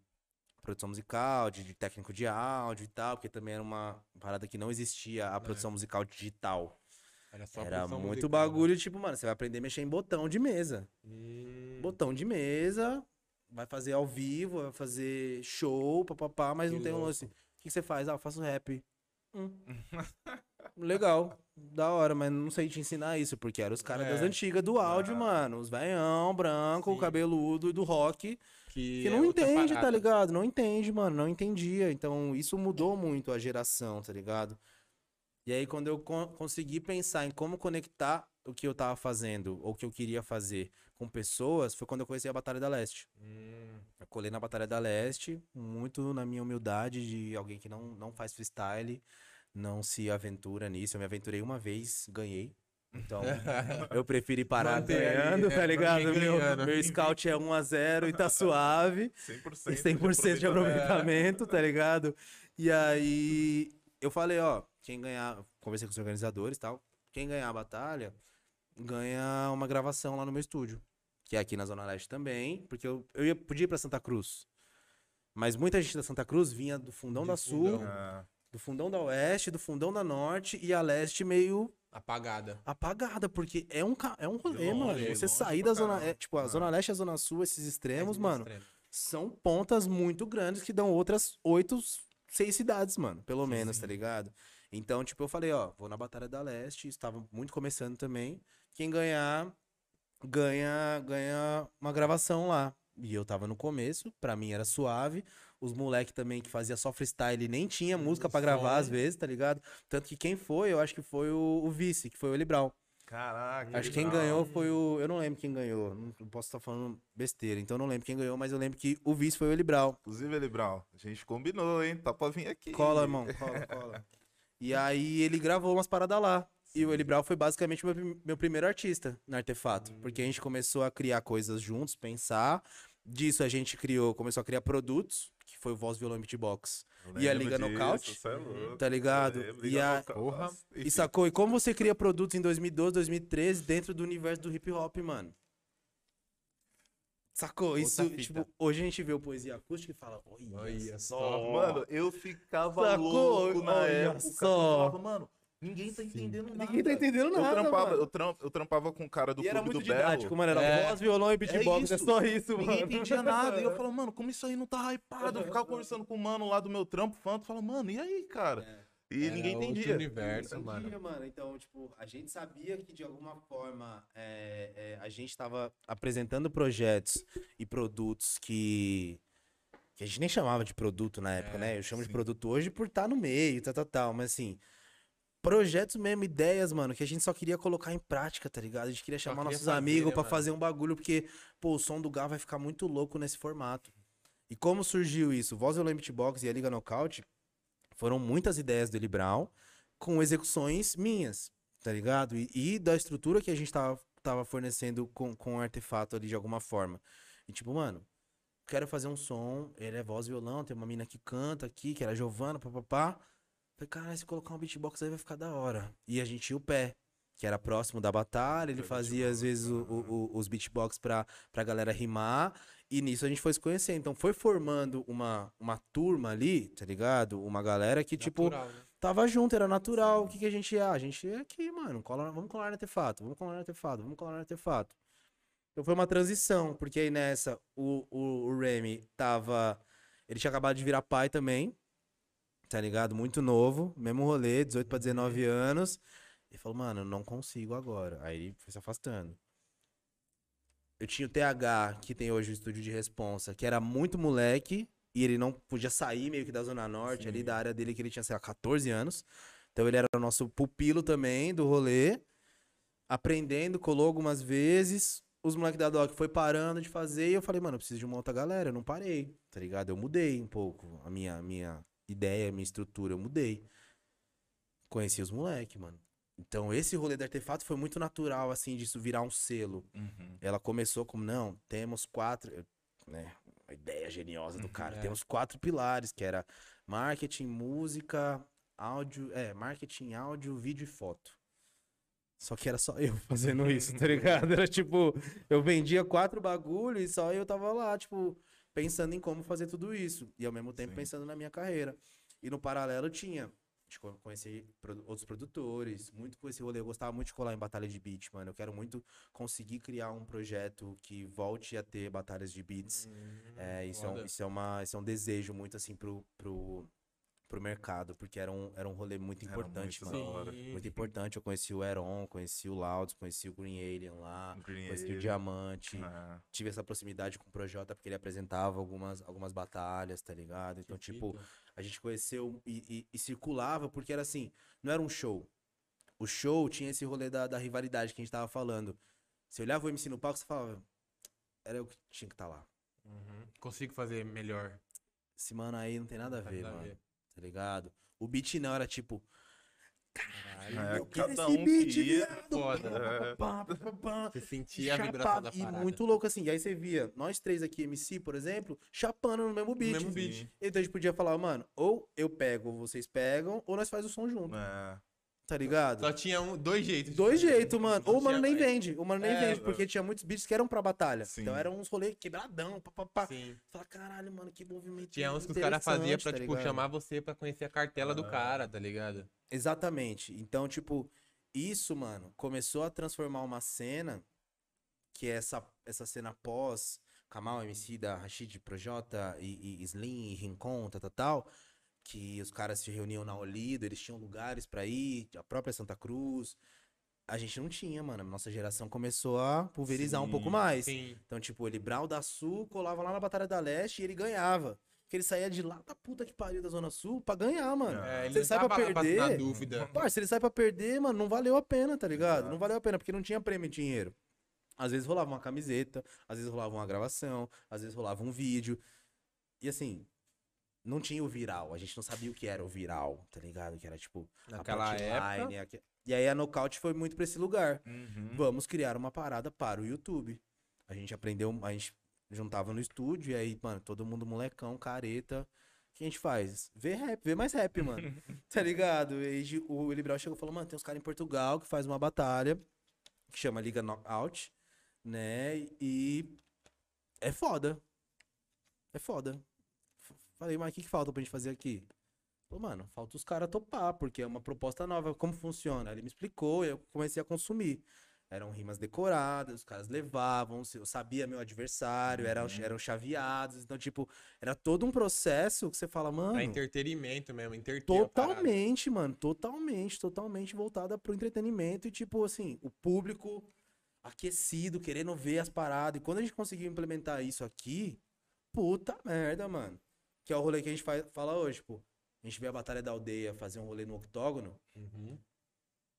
produção musical, de, de técnico de áudio e tal, porque também era uma parada que não existia a produção musical digital. Era só Era muito musical, bagulho, tipo, mano, você vai aprender a mexer em botão de mesa. né? Hum, Botão de mesa, vai fazer ao vivo, vai fazer show, papapá, mas Que não tem um lance. O que que você faz? Ah, eu faço rap. Hum. legal, da hora, mas não sei te ensinar isso, porque eram os caras É. das antigas do áudio, Ah. mano. Os veião, branco, Sim. cabeludo do rock. Que, Que é não outra entende, tá ligado? Não entende, mano. Não entendia. Então, isso mudou muito a geração, tá ligado? E aí, quando eu con- consegui pensar em como conectar o que eu tava fazendo, ou o que eu queria fazer com pessoas, foi quando eu conheci a Batalha da Leste. Hum, Eu colei na Batalha da Leste, muito na minha humildade de alguém que não, não faz freestyle, não se aventura nisso. Eu me aventurei uma vez, ganhei. Então, eu preferi parar Manter aí, ganhando, é, tá ligado? manter Meu, ganhando. meu scout é 1x0 e tá suave. 100%, E 100% de aproveitamento, tá ligado? E aí eu falei, ó, quem ganhar, conversei com os organizadores e tal, quem ganhar a batalha ganha uma gravação lá no meu estúdio, que é aqui na Zona Leste também, porque eu, eu ia, podia ir pra Santa Cruz. Mas muita gente da Santa Cruz vinha do fundão De da Sul, fundão. Do fundão da Oeste, do fundão da Norte e a Leste meio Apagada. apagada, porque é um, ca- é um rolê, longe, mano. Você sair da Zona... É, tipo, a Ah. Zona Leste e a Zona Sul, esses extremos, É mano, extremo. são pontas muito grandes que dão outras oito, seis cidades, mano, pelo Sim, menos, sim. tá ligado? Então, tipo, eu falei, ó, vou na Batalha da Leste, estava muito começando também. Quem ganhar, ganha, ganha uma gravação lá. E eu tava no começo, pra mim era suave. Os moleque também que fazia só freestyle nem tinha música pra gravar às vezes, tá ligado? Tanto que quem foi, eu acho que foi o, o vice, que foi o Eli Brown. Caraca. Acho que quem ganhou foi o. Eu não lembro quem ganhou. Não posso estar falando besteira. Então eu não lembro quem ganhou, mas eu lembro que o vice foi o Eli Brown. Inclusive, Eli Brown, a gente combinou, hein? Tá pra vir aqui. Cola, irmão. Cola, cola. E aí ele gravou umas paradas lá. E o Eli Brown foi basicamente meu, meu primeiro artista no Artefato. Porque a gente começou a criar coisas juntos, pensar. Disso a gente criou, começou a criar produtos, que foi o Voz Violão e Beatbox. E a Liga disso, Nocaute? é louco. Tá ligado? Lembro, E a-. Porra. E sacou? E como você cria produtos em 2012, 2013 dentro do universo do hip hop, mano? Sacou? Outra Isso, fita. tipo, hoje a gente vê o poesia acústica e fala, olha, Olha só. só. Mano, eu ficava Sacou? louco na Olha época. só. Eu falava, mano, ninguém tá entendendo nada. Ninguém tá entendendo Eu nada, trampava, mano. eu, tram- eu trampava com o cara do E era Clube muito do Belo. didático, mano. Era É. voz, violão e beatbox. É, isso. só isso, Ninguém mano. entendia nada. E eu falava, mano, como isso aí não tá hypado? Eu ficava conversando com o mano lá do meu trampo, fã, eu falava, mano, e aí, cara? E Era ninguém outro entendia. universo, mano. entendia, mano. Então, tipo, a gente sabia que de alguma forma é, é, a gente tava apresentando projetos e produtos que. que a gente nem chamava de produto na época, É, né? Eu chamo de sim. produto hoje por estar no meio, tal, tal, tal. Mas assim. Projetos mesmo, ideias, mano, que a gente só queria colocar em prática, tá ligado? A gente queria chamar queria nossos fazer, amigos né, pra mano? fazer um bagulho, porque, pô, o som do Gal vai ficar muito louco nesse formato. E como surgiu isso? Voz Violão Beatbox e a Liga Knockout foram muitas ideias do Eli Brown com execuções minhas, tá ligado? E, e da estrutura que a gente tava, tava fornecendo com, com o artefato ali de alguma forma. E tipo, mano, quero fazer um som, ele é voz e violão, tem uma mina que canta aqui, que era Giovana, papapá. Falei, cara, se colocar um beatbox aí vai ficar da hora. E a gente ia o pé, que era próximo da batalha, ele fazia às vezes o- o- o- os beatbox pra, pra galera rimar. E nisso a gente foi se conhecer. Então foi formando uma, uma turma ali, tá ligado? Uma galera que, tipo, Natural, né? tava junto, era natural. O que, que a gente ia? A gente ia aqui, mano. Cola, vamos colar no artefato, vamos colar no artefato, vamos colar no artefato. Então foi uma transição, porque aí nessa o, o, o Remy tava. Ele tinha acabado de virar pai também, tá ligado? Muito novo, mesmo rolê, 18 pra 19 anos. Ele falou, mano, não consigo agora. Aí ele foi se afastando. Eu tinha o TH, que tem hoje o estúdio de responsa, que era muito moleque, e ele não podia sair meio que da Zona Norte, ali Sim. da área dele, que ele tinha, sei lá, 14 anos. Então ele era o nosso pupilo também do rolê, aprendendo, colou algumas vezes. Os moleques da Doc foi parando de fazer e eu falei, mano, eu preciso de uma outra galera. Eu não parei, tá ligado? Eu mudei um pouco a minha, minha ideia, a minha estrutura, eu mudei. Conheci os moleques, mano. Então esse rolê do artefato foi muito natural, assim, disso virar um selo. Uhum. Ela começou como, não, temos quatro, né, uma ideia geniosa do cara. é. Temos quatro pilares, que era marketing, música, áudio, é, marketing, áudio, vídeo e foto. Só que era só eu fazendo isso, tá ligado? Era tipo, eu vendia quatro bagulho e só eu tava lá, tipo, pensando em como fazer tudo isso. E ao mesmo tempo Sim. pensando na minha carreira. E no paralelo tinha, de co- conhecer produ- outros produtores, muito com esse rolê. Eu gostava muito de colar em batalha de beat, mano. Eu quero muito conseguir criar um projeto que volte a ter batalhas de beats. É, isso, é um, isso, é uma, isso é um desejo muito, assim, pro, pro, pro mercado, porque era um, era um rolê muito Era importante, muito mano. hora. Muito importante. Eu conheci o Heron, conheci o Louds, conheci o Green Alien lá, Green conheci o Alien. Diamante. É. Tive essa proximidade com o Projota porque ele apresentava algumas, algumas batalhas, tá ligado? Então, tipo, a gente conheceu e, e- e circulava porque era assim, não era um show. O show tinha esse rolê da, da rivalidade que a gente tava falando. Você olhava o MC no palco, você falava, era eu que tinha que estar lá. Uhum. Consigo fazer melhor. Esse mano aí não tem nada a Tá ver, nada a mano. ver. Tá ligado? O beat não era tipo. Caralho, É, eu quero cada esse um beat, queria. viado. Foda. Pá, pá, pá, pá. Você sentia a vibração da E parada. muito louco assim. E aí você via nós três aqui, MC, por exemplo, chapando no mesmo beat. mesmo beat. Então a gente podia falar, mano, ou eu pego, ou vocês pegam, ou nós faz o som junto, É. tá ligado? Só tinha um, dois jeitos. Dois jeitos, mano. Ou o mano nem mais. vende. O mano nem É, vende, porque tinha muitos beats que eram pra batalha. Sim. Então eram uns rolês quebradão, pá, pá, pá. Sim. Fala, caralho, mano, que movimento Tinha uns que os caras faziam pra, tipo, tá ligado? chamar você pra conhecer a cartela do Ah. cara, tá ligado? Exatamente. Então, tipo, isso, mano, começou a transformar uma cena que é essa, essa cena pós Kamal, MC da Rashid, Projota e, e Slim, e Rincon, tal, tal, tal, que os caras se reuniam na Olido, eles tinham lugares pra ir, a própria Santa Cruz. A gente não tinha, mano. Nossa geração começou a pulverizar um Sim, pouco mais. Sim. Então, tipo, ele Brau da Sul colava lá na Batalha da Leste e ele ganhava. Porque ele saía de lá da puta que pariu da Zona Sul pra ganhar, mano. É, ele Você não sai pra perder. na dúvida. Se ele sai pra perder, mano, não valeu a pena, tá ligado? Exato. Não valeu a pena, porque não tinha prêmio em dinheiro. Às vezes rolava uma camiseta, às vezes rolava uma gravação, às vezes rolava um vídeo. E assim, não tinha o viral. A gente não sabia o que era o viral, tá ligado? Que era tipo. Naquela época. aque- E aí a Nocaute foi muito pra esse lugar. Uhum. Vamos criar uma parada para o YouTube. A gente aprendeu, a gente juntava no estúdio e aí, mano, todo mundo molecão, careta. O que a gente faz? Vê rap, vê mais rap, mano. tá ligado? E o Brown chegou e falou, mano, tem uns caras em Portugal que faz uma batalha que chama Liga Knockout, né? E é foda. É foda. Falei, mas o que, que falta pra gente fazer aqui? Falou, mano, falta os caras topar, porque é uma proposta nova. Como funciona? Ele me explicou e eu comecei a consumir. Eram rimas decoradas, os caras levavam, eu sabia meu adversário, eram, eram chaveados. Então, tipo, era todo um processo que você fala, mano. Pra entretenimento mesmo, parada. Totalmente, mano. Totalmente, totalmente voltada pro entretenimento e, tipo, assim, o público aquecido, querendo ver as paradas. E quando a gente conseguiu implementar isso aqui, puta merda, mano. Que é o rolê que a gente faz, fala hoje, pô. A gente vê a Batalha da Aldeia fazer um rolê no octógono. Uhum.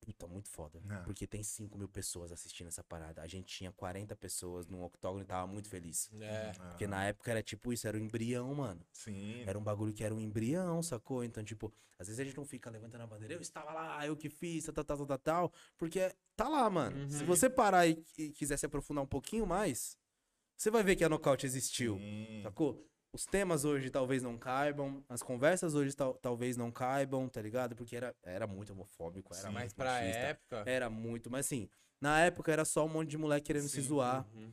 Puta, muito foda. É. Porque tem 5 mil pessoas assistindo essa parada. A gente tinha 40 pessoas no octógono e tava muito feliz. É. Porque na época era tipo isso, era o embrião, mano. Sim. Era um bagulho que era um embrião, sacou? Então, tipo, às vezes a gente não fica levantando a bandeira, eu estava lá, eu que fiz, tal, tal, tal, tal, tal, porque tá lá, mano. Se Uhum. você parar e, e quiser se aprofundar um pouquinho mais, você vai ver que a nocaute existiu, Sim. sacou? Os temas hoje talvez não caibam, as conversas hoje tal- talvez não caibam, tá ligado? Porque era, era muito homofóbico, era Sim, Mas muito pra machista, época. Era muito, mas assim, na época era só um monte de moleque querendo se Sim, zoar. Uhum.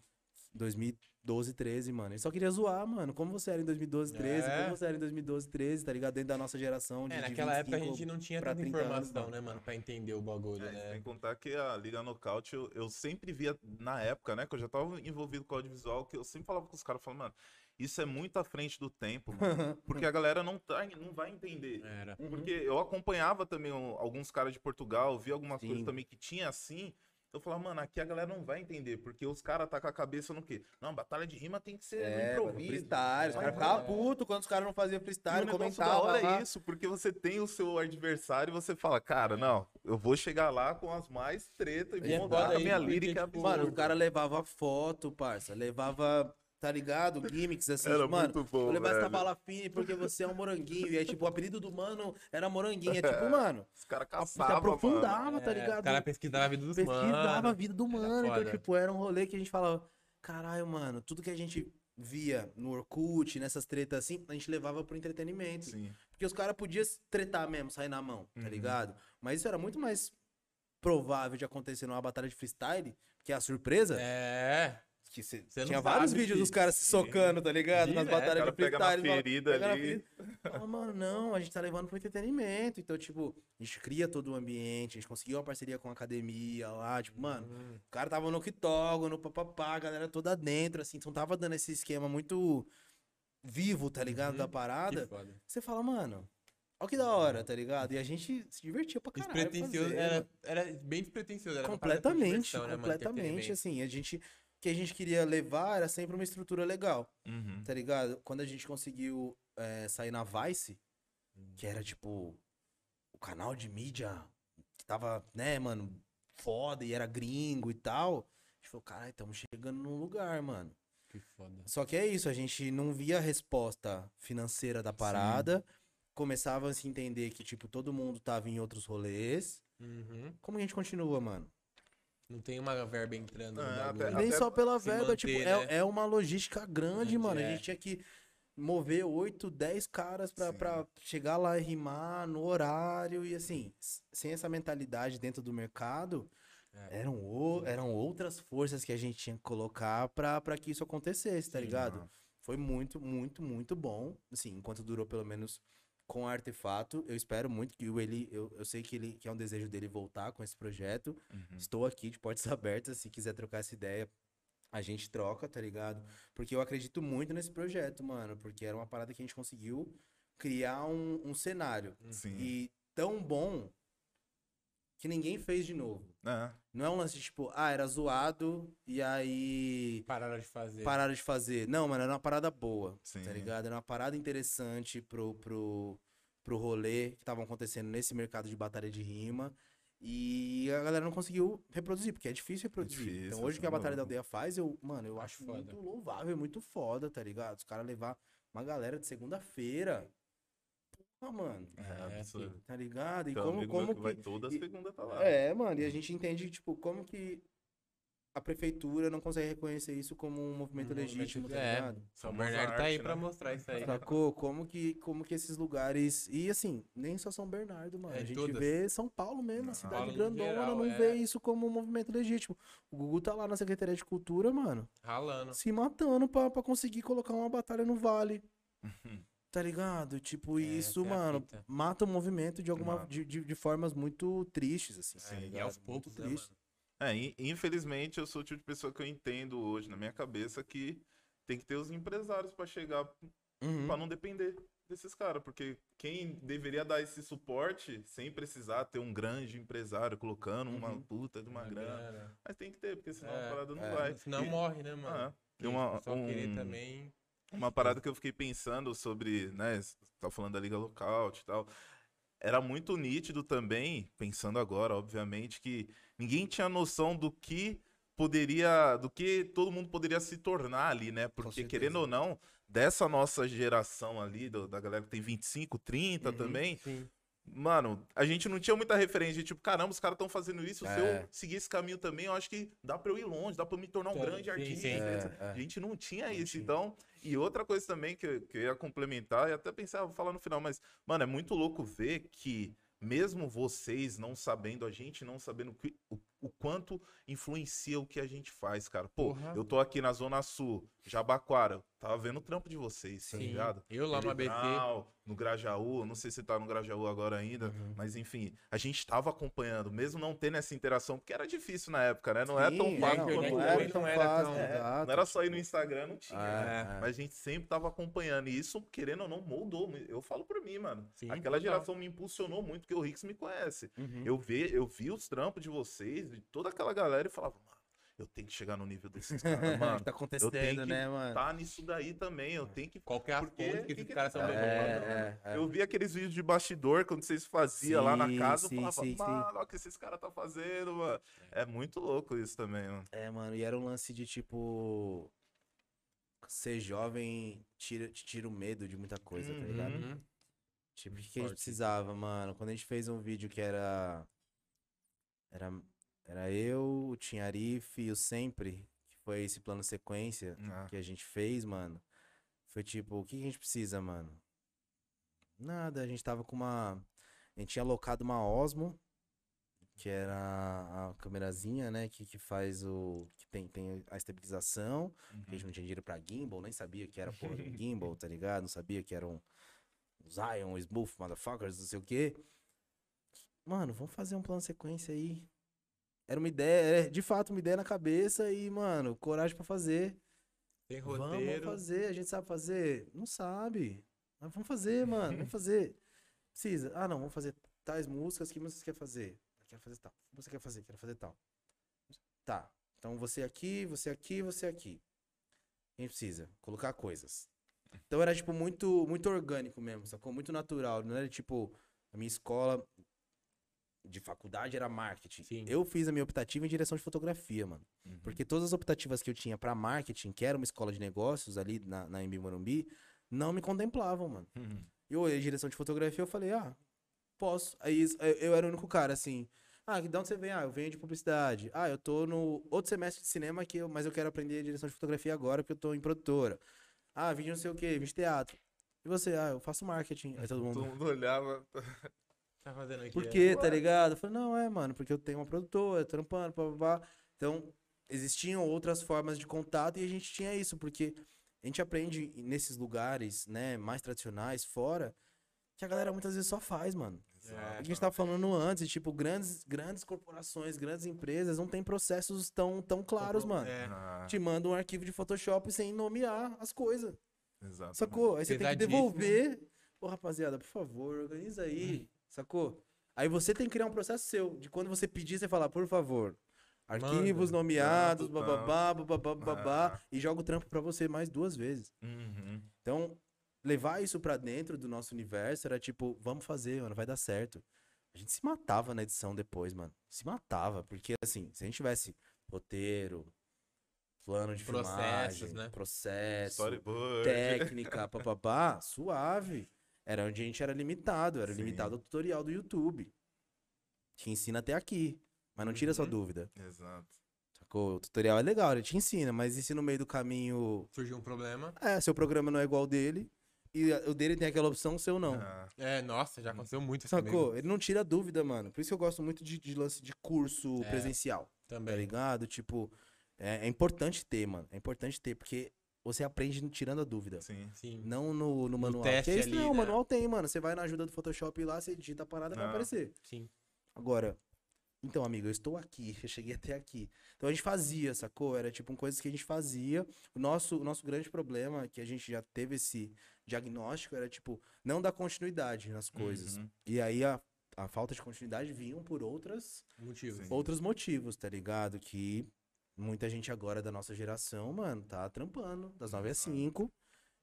2012, 13, mano. Ele só queria zoar, mano. Como você era em 2012, 13, É. como você era em 2012, 13, tá ligado? Dentro da nossa geração de É, de naquela época a 25 gente não tinha tanta 30 anos, informação, mano. né, mano? Pra entender o bagulho, É, né? Sem contar que a Liga Nocaute, eu, eu sempre via na época, né? Que eu já tava envolvido com o audiovisual, que eu sempre falava com os caras, falando, mano, isso é muito à frente do tempo, mano. Porque a galera não, tá, não vai entender. Era. Porque eu acompanhava também alguns caras de Portugal, vi algumas Sim. coisas também que tinha assim. Eu falava, mano, aqui a galera não vai entender, porque os caras tá com a cabeça no quê? Não, batalha de rima tem que ser É, improviso. freestyle. Os caras ficavam putos quando os caras não faziam E freestyle, da comentavam. hora lá. é isso, porque você tem o seu adversário e você fala, cara, não, eu vou chegar lá com as mais treta e E é vou mandar a minha lírica tipo. Mano, o cara levava foto, parça. Levava, tá ligado? Gimmicks assim. Era mano, muito bom, vou levar essa bala fine porque você é um moranguinho. E aí, tipo, o apelido do mano era moranguinho. É tipo, mano, Os caras se caçavam, mano. aprofundava, tá É, ligado? O cara pesquisava a vida dos pesquisava a mano. vida do mano. Então, tipo, era um rolê que a gente falava, caralho, mano, tudo que a gente via no Orkut, nessas tretas assim, a gente levava pro entretenimento. Sim. Porque os caras podiam tretar mesmo, sair na mão, tá Uhum. ligado? Mas isso era muito mais provável de acontecer numa batalha de freestyle, que é a surpresa. É. Que cê- Cê tinha vários vídeos fi. dos caras se socando, tá ligado? Nas Direto, batalhas o cara de pega freestyle. fala- ferida pega na ali. ferida. Fala, mano, não, a gente tá levando pro entretenimento. Então, tipo, a gente cria todo o ambiente, a gente conseguiu uma parceria com a academia lá, tipo, mano, Hum. o cara tava no octógono, papapá, a galera toda dentro, assim, então tava dando esse esquema muito vivo, tá ligado? Uhum. Da Que parada. Você fala, mano, Olha que da hora, tá ligado? E a gente se divertia pra caralho. Despretensioso, era, era bem despretensioso. Era uma Completamente, diversão, né, mano? completamente, assim, a gente... O que a gente queria levar era sempre uma estrutura legal, Uhum. tá ligado? Quando a gente conseguiu é, sair na Vice, que era, tipo, o canal de mídia que tava, né, mano, foda e era gringo e tal, a gente falou, caralho, estamos chegando num lugar, mano. Que foda. Só que é isso, a gente não via a resposta financeira da parada, começava a se entender que, tipo, todo mundo tava em outros rolês. Uhum. Como a gente continua, mano? Não tem uma verba entrando no bagulho. até- Nem só pela verba, manter, tipo, né? é, é uma logística grande, Grande, mano. A é. gente tinha que mover 8, 10 caras pra, Sim. pra chegar lá e rimar no horário. E assim, sem essa mentalidade dentro do mercado, É. eram, o- eram outras forças que a gente tinha que colocar pra, pra que isso acontecesse, tá Sim, ligado? mano. Foi muito, muito, muito bom. Assim, enquanto durou pelo menos com artefato. Eu espero muito que o ele. Eu, eu sei que ele que é um desejo dele voltar com esse projeto. Uhum. Estou aqui de portas abertas. Se quiser trocar essa ideia, a gente troca, tá ligado? Porque eu acredito muito nesse projeto, mano. Porque era uma parada que a gente conseguiu criar um, um cenário. Sim. E tão bom que ninguém fez de novo. É. Não é um lance tipo, ah, era zoado e aí Pararam de fazer. pararam de fazer. Não, mano, era uma parada boa, Sim. tá ligado? Era uma parada interessante pro, pro, pro rolê que estavam acontecendo nesse mercado de batalha de rima. E a galera não conseguiu reproduzir, porque é difícil reproduzir. difícil, então hoje tá que a Batalha da maluco. Aldeia faz, eu, mano, eu Acho acho foda. muito louvável, muito foda, tá ligado? Os caras levar uma galera de segunda-feira. Porra, mano, É, É, absurdo. tá ligado? E um como, amigo meu como que vai toda e- segunda tá lá. É, mano, e a gente entende, tipo, como que a prefeitura não consegue reconhecer isso como um movimento Um legítimo, movimento- tá é. ligado? São Famosa Bernardo tá aí arte, pra né? mostrar isso aí. Sacou? Como que, como que esses lugares. E assim, nem só São Bernardo, mano. É, a gente todas. vê São Paulo mesmo, Não, a cidade Paulo grandona, geral, não é. vê isso como um movimento legítimo. O Gugu tá lá na Secretaria de Cultura, mano, Ralando. se matando pra, pra conseguir colocar uma batalha no vale. Tá ligado? Tipo, É, isso, é a mano, fita. mata o movimento de alguma de, de, de formas muito tristes, assim. Sim, tá e ligado? aos poucos, né, tristes. É, in- infelizmente eu sou o tipo de pessoa que eu entendo hoje na minha cabeça que tem que ter os empresários pra chegar, Uhum. pra não depender desses caras, porque quem deveria dar esse suporte sem precisar ter um grande empresário colocando uma Uhum. puta de uma grana, mas tem que ter, porque senão a É, parada não é. vai. Senão E- morre, né, mano? Ah, Porque tem uma, Só querer um- também. Uma parada que eu fiquei pensando sobre, né, você tá falando da Liga Lockout e tal. Era muito nítido também, pensando agora, obviamente, que ninguém tinha noção do que poderia, do que todo mundo poderia se tornar ali, né? Porque, querendo ou não, dessa nossa geração ali, do- da galera que tem 25, 30 Uhum. também, Sim. mano, a gente não tinha muita referência de tipo, caramba, os caras estão fazendo isso, se É. eu seguir esse caminho também, eu acho que dá pra eu ir longe, dá pra eu me tornar um grande sim, artista. sim. É, é. A gente não tinha isso, então. E outra coisa também que, eu- que eu ia complementar, e até pensar, vou falar no final, mas, mano, é muito louco ver que, mesmo vocês não sabendo, a gente não sabendo que- o, o quanto influencia o que a gente faz, cara. Pô, Porra. eu tô aqui na Zona Sul, Jabaquara, tava vendo o trampo de vocês, tá Sim. ligado? Eu lá no ABC. No Grajaú, não sei se tá no Grajaú agora ainda, Uhum. mas enfim, a gente tava acompanhando, mesmo não tendo essa interação, porque era difícil na época, né? Não é tão Sim, fácil não, quanto não era hoje. tão não era fácil, tão- É, não era só ir no Instagram, não tinha. É, É. é. Mas a gente sempre tava acompanhando. E isso, querendo ou não, moldou. Eu falo por mim, mano. Sim, Aquela total. geração me impulsionou muito, porque o Rix me conhece. Uhum. Eu, vi, eu vi os trampos de vocês, de toda aquela galera, e falava, mano, eu tenho que chegar no nível desses caras, mano. tá acontecendo, que né, mano? Tá nisso daí também, eu tenho que. Qual que é Porque que esses caras são tá levando? É, é, é. Eu vi aqueles vídeos de bastidor quando vocês faziam lá na Sim, casa, eu sim, falava, sim, mano, olha o que esses caras tá fazendo, mano. É muito louco isso também, mano. É, mano, e era um lance de tipo. Ser jovem tira, te tira o medo de muita coisa, tá ligado? Uhum. Tipo, o que, a gente precisava, mano? Quando a gente fez um vídeo que era. Era, era eu, o Tinharif e o Sempre, que foi esse plano sequência Ah, que a gente fez, mano. Foi tipo, o que a gente precisa, mano? Nada, a gente tava com uma. A gente tinha alocado uma Osmo, que era a câmerazinha, né? Que, que faz o. que tem, tem a estabilização. uhum. A gente não tinha dinheiro pra gimbal, nem sabia que era porra do gimbal, tá ligado? Não sabia que era um Zion, Smooth, motherfuckers, não sei o quê. Mano, vamos fazer um plano sequência aí. Era uma ideia, é de fato uma ideia na cabeça e, mano, coragem pra fazer. Tem roteiro. vamos fazer, a gente sabe fazer? Não sabe. Mas vamos fazer, mano, vamos fazer. Precisa. Ah, não, vamos fazer tais músicas. Que músicas você quer fazer? Quero fazer tal. O que você quer fazer? Quero fazer tal. Tá. Então você aqui, você aqui, você aqui. A gente precisa colocar coisas. Então era, tipo, muito, muito orgânico mesmo, sacou? Muito natural. Não era, tipo, a minha escola de faculdade era marketing. Sim. Eu fiz a minha optativa em direção de fotografia, mano. Uhum. Porque todas as optativas que eu tinha pra marketing, que era uma escola de negócios ali na, na Embi Morumbi, não me contemplavam, mano. Uhum. Eu olhei direção de fotografia eu falei, ah, posso. Aí eu- era o único cara, assim. Ah, de onde você vem? Ah, eu venho de publicidade. Ah, eu tô no outro semestre de cinema, que eu, mas eu quero aprender direção de fotografia agora, porque eu tô em produtora. Ah, vim de não sei o quê, vim de teatro. E você? Ah, eu faço marketing. Aí todo mundo. Todo mundo olhava. Tá fazendo aqui. Por é? quê, tá ligado? Eu falei, não, é, mano, porque eu tenho uma produtora, trampando, blá, Então, existiam outras formas de contato e a gente tinha isso, porque a gente aprende nesses lugares, né, mais tradicionais, fora, que a galera muitas vezes só faz, mano. É, A gente tava falando antes, tipo, grandes, grandes corporações, grandes empresas não tem processos tão, tão claros, mano. É. Te manda um arquivo de Photoshop sem nomear as coisas. exato. Sacou? Aí você tem que devolver. Pô, rapaziada, por favor, organiza aí. Sacou? Aí você tem que criar um processo seu. De quando você pedir, você falar, por favor. Arquivos Manda. nomeados, bababá, bababá, babá, Ah. e joga o trampo pra você mais duas vezes. Uhum. Então, levar isso pra dentro do nosso universo era tipo, vamos fazer, mano, vai dar certo. A gente se matava na edição depois, mano. Se matava, porque assim, se a gente tivesse roteiro, plano de Processos, filmagem, né? processo, Storyboard. técnica, papapá, suave. Era onde a gente era limitado, era Sim. limitado ao tutorial do YouTube. Te ensina até aqui, mas não tira sua Uhum. dúvida. Exato. Sacou? O tutorial é legal, ele te ensina, mas e se no meio do caminho, Surgiu um problema. é, seu programa não é igual ao dele, e o dele tem aquela opção, o seu não. Ah, É, nossa, já aconteceu muito isso Sacou? comigo Ele não tira dúvida, mano. Por isso que eu gosto muito de, de lance de curso É. presencial, tá também. ligado? Tipo, é, é importante ter, mano. É importante ter, porque você aprende tirando a dúvida. sim. Sim. Não no, no manual. teste Porque isso ali, não, o né? manual tem, mano. Você vai na ajuda do Photoshop lá, você digita a parada vai Ah. aparecer. Sim. Agora, então, amigo, eu estou aqui, eu cheguei até aqui. Então a gente fazia, sacou? Era tipo uma coisa que a gente fazia. O nosso, o nosso grande problema, que a gente já teve esse diagnóstico, era tipo, não dar continuidade nas coisas. Uhum. E aí a, a falta de continuidade vinham por outras, Motivo. Sim. outros motivos, tá ligado? Que muita gente agora da nossa geração, mano, tá trampando das 9 às Exato. 5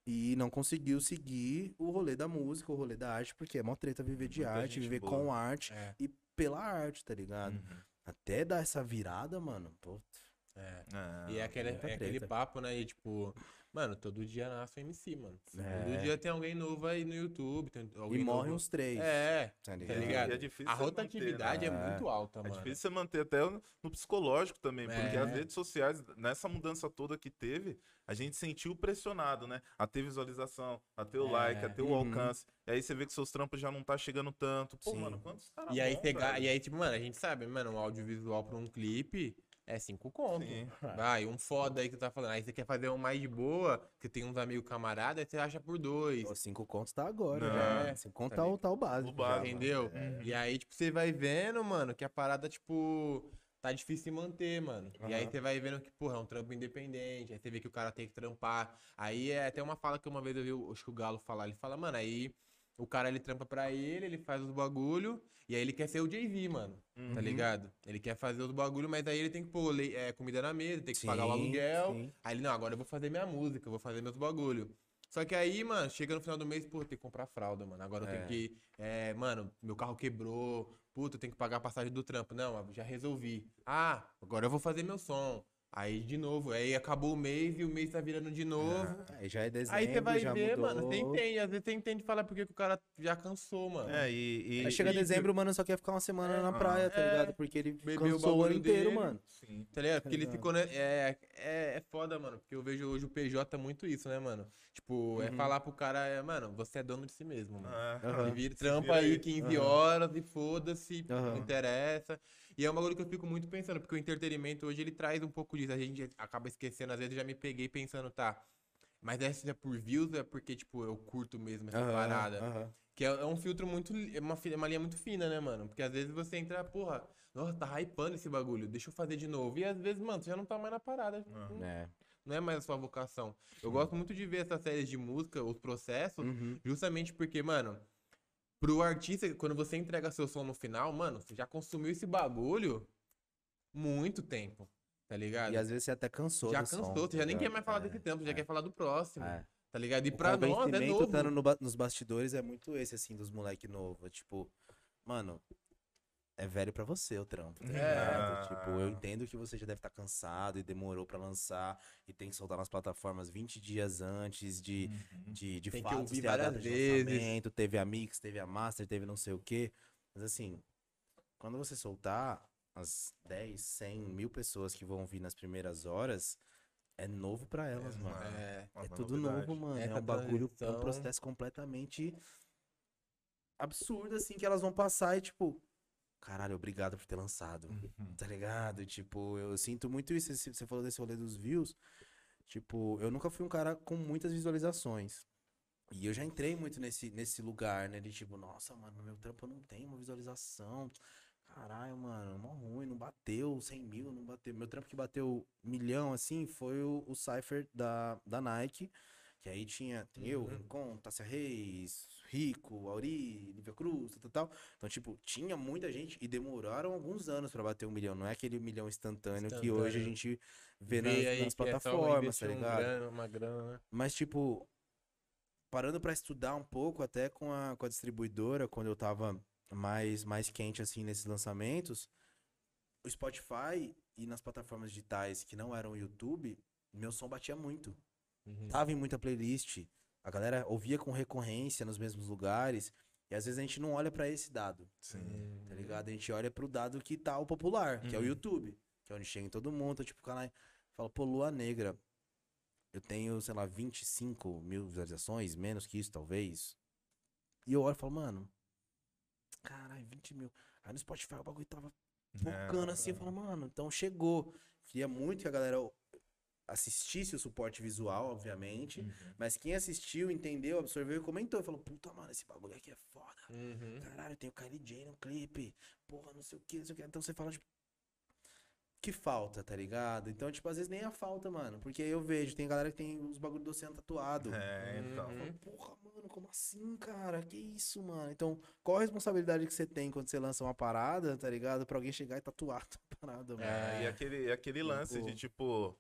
e não conseguiu seguir o rolê da música, o rolê da arte, porque é mó treta viver de Muita arte, viver boa. com arte É, e pela arte, tá ligado? Uhum. Até dar essa virada, mano, pô, é. Ah, E é aquele, é aquele papo, né? E tipo, mano, todo dia nasce um MC, mano. É. Todo dia tem alguém novo aí no YouTube. Tem alguém e morre novo. uns três, É, tá tá ligado? ligado? E é difícil A você manter, rotatividade né? é muito alta, É mano. difícil você manter até no psicológico também, porque É. as redes sociais, nessa mudança toda que teve, a gente sentiu pressionado, né? A ter visualização, a ter o É. like, a ter o Uhum. alcance. E aí você vê que seus trampos já não tá chegando tanto. Pô, Sim. mano, quantos caras E aí, pegar, e aí, tipo, mano, a gente sabe, mano, um audiovisual pra um clipe é cinco conto. Sim. Vai, um foda aí que tu tá falando. Aí você quer fazer um mais de boa, que tem uns amigos camaradas, aí você acha por dois. Pô, cinco contos tá agora, né? Cinco contos tá, o- tá o básico. O básico. já, Entendeu? É. E aí, tipo, você vai vendo, mano, que a parada, tipo, tá difícil de manter, mano. E aí você vai vendo que, porra, é um trampo independente. Aí você vê que o cara tem que trampar. Aí é até uma fala que uma vez eu vi, o- acho que o Galo falar. Ele fala, mano, aí o cara ele trampa pra ele, ele faz os bagulho. E aí ele quer ser o Jay-Z, mano. Tá Uhum. ligado? Ele quer fazer os bagulho, mas aí ele tem que pôr le- é, comida na mesa, tem que pagar o Sim, aluguel. sim. Aí ele, não, agora eu vou fazer minha música, eu vou fazer meus bagulho. Só que aí, mano, chega no final do mês, pô, tem que comprar fralda, mano. Agora eu É. tenho que. É, mano, meu carro quebrou. Puta, eu tenho que pagar a passagem do trampo. Não, já resolvi. Ah, agora eu vou fazer meu som. Aí de novo, aí acabou o mês e o mês tá virando de novo. Aí já é dezembro, Aí você vai já ver, mudou. mano, você entende. Às vezes você entende e fala porque que o cara já cansou, mano. É, e. e Aí chega e- dezembro, o mano só quer ficar uma semana na Ah, praia, tá é. ligado? Porque ele Bebeu o cansou o ano inteiro, dele. mano. Sim. Tá ligado? Porque ele Exato. ficou, né? É, é, é foda, mano. Porque eu vejo hoje o PJ muito isso, né, mano? Tipo, é Uhum. falar pro cara, é, mano, você é dono de si mesmo, mano. Ah. Ele vira, trampa aí aí. 15 Aham. horas e foda-se, não interessa. E é um bagulho que eu fico muito pensando, porque o entretenimento hoje ele traz um pouco disso. A gente acaba esquecendo, às vezes eu já me peguei pensando, tá. Mas se é por views ou é porque, tipo, eu curto mesmo essa Aham, parada? aham. Que é, é um filtro muito. É uma, é uma linha muito fina, né, mano? Porque às vezes você entra, porra, nossa, tá hypando esse bagulho, deixa eu fazer de novo. E às vezes, mano, você já não tá mais na parada. Não, É. não é mais a sua vocação. Eu gosto muito de ver essas séries de música, os processos, Uhum. justamente porque, mano, pro artista, quando você entrega seu som no final, mano, você já consumiu esse bagulho muito tempo, tá ligado? E às vezes você até cansou já do som, cansou, você tá já nem quer mais falar É, desse tempo, já é, quer falar do próximo, é. tá ligado? E O pra nós é novo. estando no nos bastidores é muito esse, assim, dos moleque novo. Tipo, mano, é velho pra você o trampo, tá É. ligado? Tipo, eu entendo que você já deve estar cansado e demorou pra lançar e tem que soltar nas plataformas 20 dias antes de, de, de Tem que fato ouvir a data várias vezes. teve a mix, teve a master, teve não sei o quê. Mas assim, quando você soltar as 10, 100 mil pessoas que vão vir nas primeiras horas, é novo pra elas, É, mano. É. Uma É tudo novidade. novo, mano. É Essa um bagulho, é um processo completamente absurdo, assim, que elas vão passar e, tipo, caralho, obrigado por ter lançado, Uhum. tá ligado? Tipo, eu sinto muito isso. Você falou desse rolê dos views. Tipo, eu nunca fui um cara com muitas visualizações. E eu já entrei muito nesse, nesse lugar, né? De tipo, nossa, mano, meu trampo não tem uma visualização. Caralho, mano, mó ruim, não bateu 100 mil, não bateu. Meu trampo que bateu milhão, assim, foi o, o Cypher da, da Nike. Que aí tinha, tem eu, Uhum. Rincon, Tássia Reis, Rico, Auri, Lívia Cruz, tal, tal, tal. Então, tipo, tinha muita gente e demoraram alguns anos pra bater um milhão. Não é aquele milhão instantâneo, que hoje a Instantâneo. gente vê, Vê nas, aí nas é plataformas, investir tá um ligado? grana, uma grana, né? Mas, tipo, parando pra estudar um pouco, até com a, com a distribuidora, quando eu tava mais, mais quente, assim, nesses lançamentos, o Spotify e nas plataformas digitais que não eram o YouTube, meu som batia muito. Uhum. Tava em muita playlist, a galera ouvia com recorrência nos mesmos lugares, e às vezes a gente não olha pra esse dado, Sim. tá ligado? A gente olha pro dado que tá o popular, que é o Uhum. YouTube, que é onde chega em todo mundo, então, tipo, o canal fala, pô, Lua Negra, eu tenho, sei lá, 25 mil visualizações, menos que isso, talvez. E eu olho e falo, mano, caralho, 20 mil. Aí no Spotify o bagulho tava focando assim, eu falo, mano, então chegou. Queria muito que a galera assistisse o suporte visual, obviamente, Uhum. mas quem assistiu, entendeu, absorveu e comentou. Falou, puta, mano, esse bagulho aqui é foda. Uhum. Caralho, tem o Kylie J no clipe. Porra, não sei o que, não sei o que. Então você fala, tipo, que falta, tá ligado? Então, tipo, às vezes nem a falta, mano. Porque aí eu vejo, tem galera que tem os bagulho do oceano tatuado. É, então. Uhum. Porra, mano, como assim, cara? Que isso, mano? Então, qual a responsabilidade que você tem quando você lança uma parada, tá ligado? Pra alguém chegar e tatuar a parada, mano. É, e É. aquele, aquele lance Tipo- de, tipo,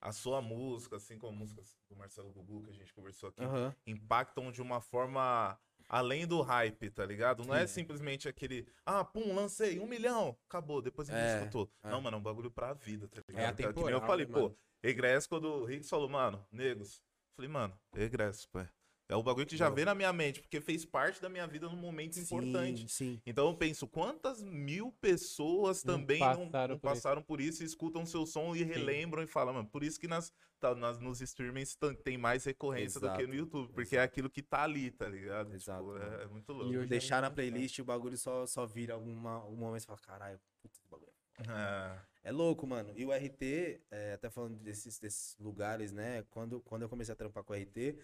a sua música, assim como a música do Marcelo Gugu, que a gente conversou aqui, Aham. impactam de uma forma além do hype, tá ligado? Não é simplesmente aquele, ah, pum, lancei, um milhão, acabou, depois ninguém É, escutou. é. Não, mano, é um bagulho pra vida, tá ligado? É Que nem eu atemporal, falei, né, pô, mano? egresso, quando o Rick falou, mano, negros, falei, mano, egresso, pô. É o bagulho que já veio na minha mente, porque fez parte da minha vida num momento importante. Sim, sim. Então eu penso, quantas mil pessoas Não também passaram não por isso. passaram por isso e escutam seu som e relembram e falam, mano, por isso que nas, tá, nas, nos streamings tem mais recorrência do que no Exato, YouTube, porque é aquilo que tá ali, tá ligado? Exato, Tipo, é, é muito louco. E Deixar é na muito playlist o bagulho só, só vira alguma, algum momento e fala, caralho, puta, esse bagulho. É, É louco, mano. E o RT, é, até falando desses, desses lugares, né? Quando, quando eu comecei a trampar com o RT,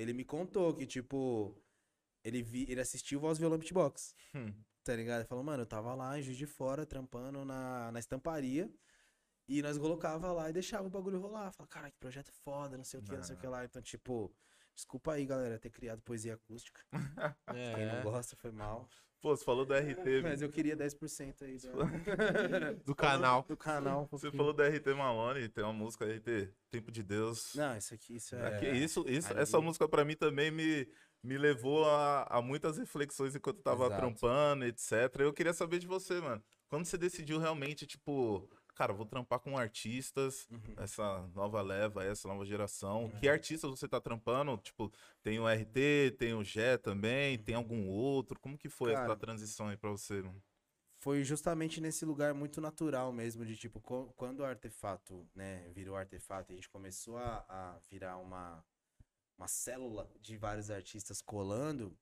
ele me contou que, tipo, ele, vi, ele assistiu Voz Violão Beatbox. Hum. Tá ligado? Ele falou, mano, eu tava lá em Juiz de Fora, trampando na, na estamparia. E nós colocava lá e deixava o bagulho rolar. Fala, cara, que projeto foda, não sei o que, não sei o que lá. Então, tipo, desculpa aí, galera, ter criado poesia acústica. Quem não É. gosta foi mal. Pô, você falou do RT, Mas eu queria 10% aí da- Do canal. do canal. um você falou do RT Malone, tem uma música RT, Tempo de Deus. Não, isso aqui, isso É, que isso, isso, essa música pra mim também me, me levou a, a muitas reflexões enquanto eu tava Exato. trampando, etc. Eu queria saber de você, mano. Quando você decidiu realmente, tipo, cara, vou trampar com artistas, Uhum. essa nova leva, essa nova geração. Que artistas você tá trampando? Tipo, tem o RT, tem o Gé também, tem algum outro? Como que foi Cara, essa transição aí pra você? Foi justamente nesse lugar muito natural mesmo, de tipo, quando o artefato, né, virou artefato e a gente começou a, a virar uma, uma célula de vários artistas colando,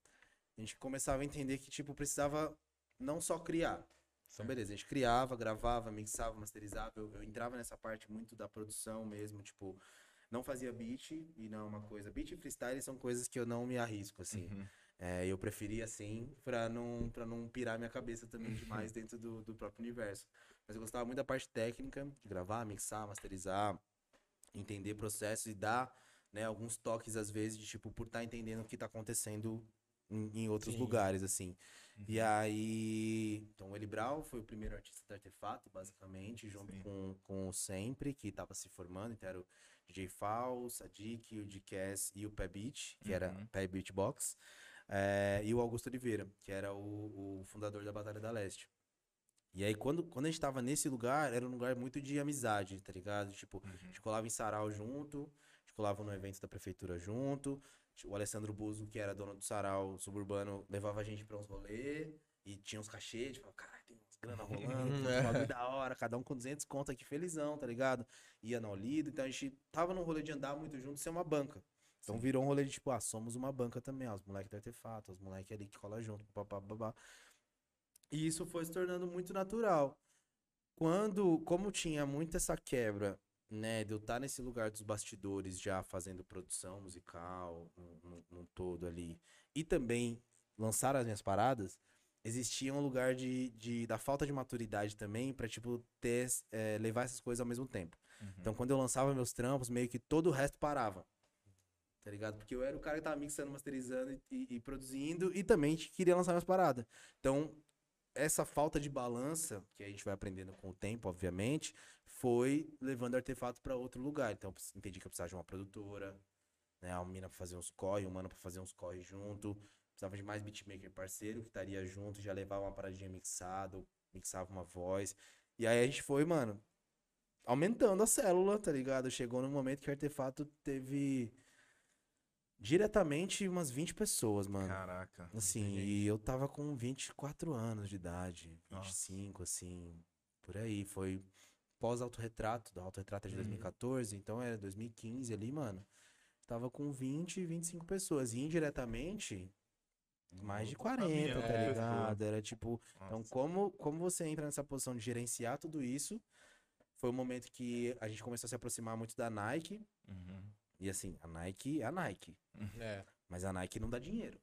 a gente começava a entender que, tipo, precisava não só criar. Então, beleza, a gente criava, gravava, mixava, masterizava. Eu, eu entrava nessa parte muito da produção mesmo, tipo, não fazia beat e não é uma coisa. Beat e freestyle são coisas que eu não me arrisco, assim. Uhum. É, eu preferia assim, pra não, pra não pirar minha cabeça também demais dentro do, do próprio universo. Mas eu gostava muito da parte técnica, de gravar, mixar, masterizar, entender processos e dar né, alguns toques, às vezes, de tipo, por estar entendendo o que tá acontecendo em, em outros Sim. lugares, assim. E Uhum. aí. Então, o Eli Brown foi o primeiro artista do Artefato, basicamente, junto Sim. com, com o Sempre, que tava se formando. Então, era o DJ Fal, o Sadiq, o DCass e o Pé Beat, que era Uhum. Pé Beat Box. eh, e o Augusto Oliveira, que era o, o fundador da Batalha da Leste. E aí, quando, quando a gente tava nesse lugar, era um lugar muito de amizade, tá ligado? Tipo, a Uhum. gente colava em sarau junto, a gente colava no evento da prefeitura junto. O Alessandro Buzo, que era dono do sarau suburbano, levava a gente pra uns rolê e tinha uns cachês, tipo, caralho, tem uns grana rolando, tem uns bagulho da hora, cada um com 200 conto aqui, felizão, tá ligado? Ia na Olido, então a gente tava num rolê de andar muito junto, ser uma banca. Então Sim. virou um rolê de tipo, ah, somos uma banca também, ó, os moleques do artefato, os moleques ali que cola junto, papá, babá. E isso foi se tornando muito natural. Quando, como tinha muito essa quebra, né, de eu estar nesse lugar dos bastidores já fazendo produção musical, num, todo ali, e também lançar as minhas paradas, existia um lugar de, de- da falta de maturidade também pra, tipo, ter, eh, levar essas coisas ao mesmo tempo. Uhum. Então, quando eu lançava meus trampos, meio que todo o resto parava. Tá ligado? Porque eu era o cara que tava mixando, masterizando e, e- e produzindo e também queria lançar minhas paradas. Então, essa falta de balança, que a gente vai aprendendo com o tempo, obviamente, foi levando artefato pra outro lugar. Então, entendi que eu precisava de uma produtora, né? Uma mina pra fazer uns corre, um mano pra fazer uns corre junto. Precisava de mais beatmaker parceiro que estaria junto, já levava uma paradinha mixada, mixava uma voz. E aí a gente foi, mano, aumentando a célula, tá ligado? Chegou no momento que o artefato teve diretamente umas 20 pessoas, mano. Caraca. Assim, e eu tava com 24 anos de idade, Nossa. 25, assim, por aí. Foi pós-autorretrato, da autorretrato é de Uhum. 2014, então era 2015 ali, mano. Tava com 20, 25 pessoas. E indiretamente, mais de Outro 40, caminhão tá pessoa. ligado? Era tipo. Então, Nossa. como, como você entra nessa posição de gerenciar tudo isso, foi o momento que a gente começou a se aproximar muito da Nike. Uhum. E assim, a Nike é a Nike. É. Mas a Nike não dá dinheiro.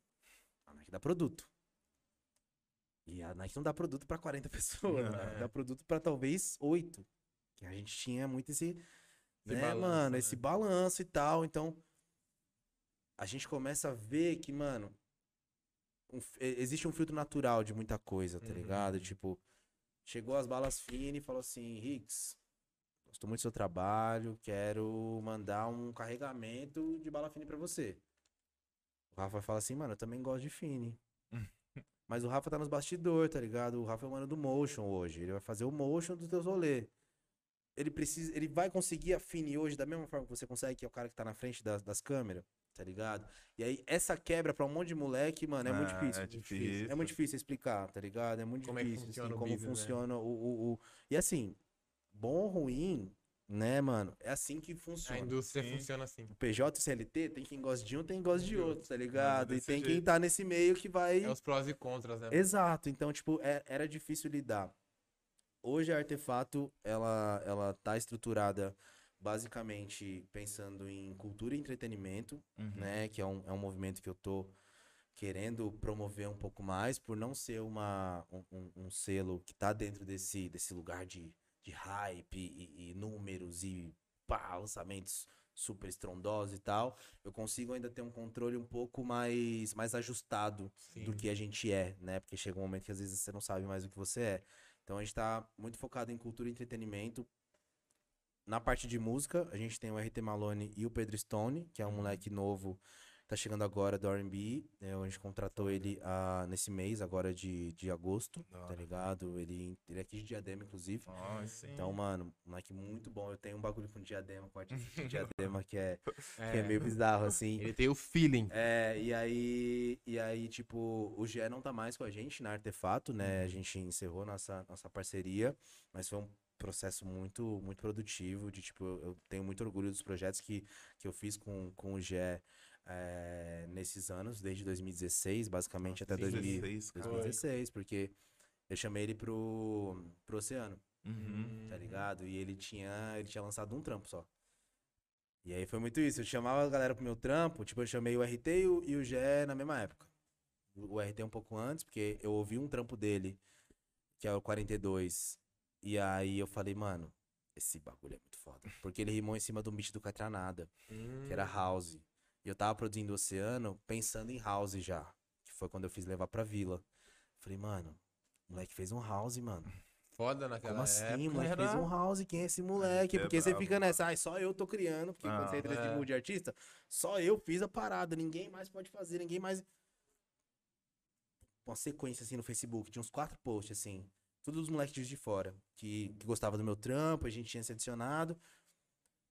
A Nike dá produto. E a Nike não dá produto pra 40 pessoas, Não, né? é. dá produto pra talvez 8. Que a gente tinha muito esse, Esse né, balanço, mano, né? esse balanço e tal. Então, a gente começa a ver que, mano, um existe um filtro natural de muita coisa, tá Uhum. ligado? Tipo, chegou as balas finas e falou assim, Rix, gostou muito do seu trabalho, quero mandar um carregamento de bala fine pra você. O Rafa fala assim, mano, eu também gosto de fine. Mas o Rafa tá nos bastidores, tá ligado? O Rafa é o mano do motion hoje. Ele vai fazer o motion dos teus rolê. Ele precisa, ele vai conseguir a Fini hoje da mesma forma que você consegue, que é o cara que tá na frente das, das câmeras, tá ligado? E aí, essa quebra pra um monte de moleque, mano, é muito Ah, difícil. é muito difícil. É muito difícil explicar, tá ligado? É muito Como é difícil, funciona assim, como né? funciona o, o, o- E assim, bom ou ruim, né, mano? É assim que A funciona. indústria Sim. funciona assim. O PJ e o CLT tem quem gosta de um, tem quem gosta de outro, tá ligado? E tem quem jeito. tá nesse meio que vai. É os prós e contras, né? Exato, então, tipo, é- era difícil lidar. Hoje a Artefato, ela, ela tá estruturada basicamente pensando em cultura e entretenimento, Uhum. né? Que é um, é um movimento que eu tô querendo promover um pouco mais, por não ser uma, um, um- um selo que tá dentro desse, desse lugar de, de hype e, e números e pá, lançamentos super estrondosos e tal. Eu consigo ainda ter um controle um pouco mais, mais ajustado do Sim. que a gente é, né? Porque chega um momento que às vezes você não sabe mais o que você é. Então a gente tá muito focado em cultura e entretenimento. Na parte de música, a gente tem o RT Malone e o Pedro Stone, que é um Uhum. moleque novo, tá chegando agora do R&B. né? A gente contratou ele ah, nesse mês, agora de, de agosto, Da tá ligado? Ele, ele é aqui de Diadema, inclusive. Sim. Então, mano, moleque muito bom. Eu tenho um bagulho com Diadema, com artista de Diadema, que é, que é É. meio bizarro, assim. Ele tem o feeling. É, e aí, e aí, tipo, o Gé não tá mais com a gente na Artefato, né? A gente encerrou nossa, nossa parceria, mas foi um processo muito, muito produtivo, de, tipo, eu, eu tenho muito orgulho dos projetos que, que eu fiz com, com o Gé é, nesses anos, desde 2016, basicamente, até 2000 16, cara. 2016, porque eu chamei ele pro, pro Oceano Uhum. tá ligado? E ele tinha, ele tinha lançado um trampo só. E aí foi muito isso. Eu chamava a galera pro meu trampo, tipo, eu chamei o RT e o, e o Gé na mesma época. O o RT um pouco antes, porque eu ouvi um trampo dele, que é o 42. E aí eu falei, mano, esse bagulho é muito foda. Porque ele rimou em cima do beat do Catranada, que era Hum. House. E eu tava produzindo Oceano pensando em House já. Que foi quando eu fiz levar pra vila. Falei, mano, o moleque fez um house, mano. Foda naquela Como assim, época. o moleque era- fez um house? Quem é esse moleque? é Porque você brabo. fica nessa, ai, só eu tô criando, porque quando Ah, você entra é. nesse mundo de artista, só eu fiz a parada, ninguém mais pode fazer, ninguém mais. Uma sequência assim no Facebook, tinha uns quatro posts assim, todos os moleques de de fora, que, que gostavam do meu trampo, a gente tinha se adicionado.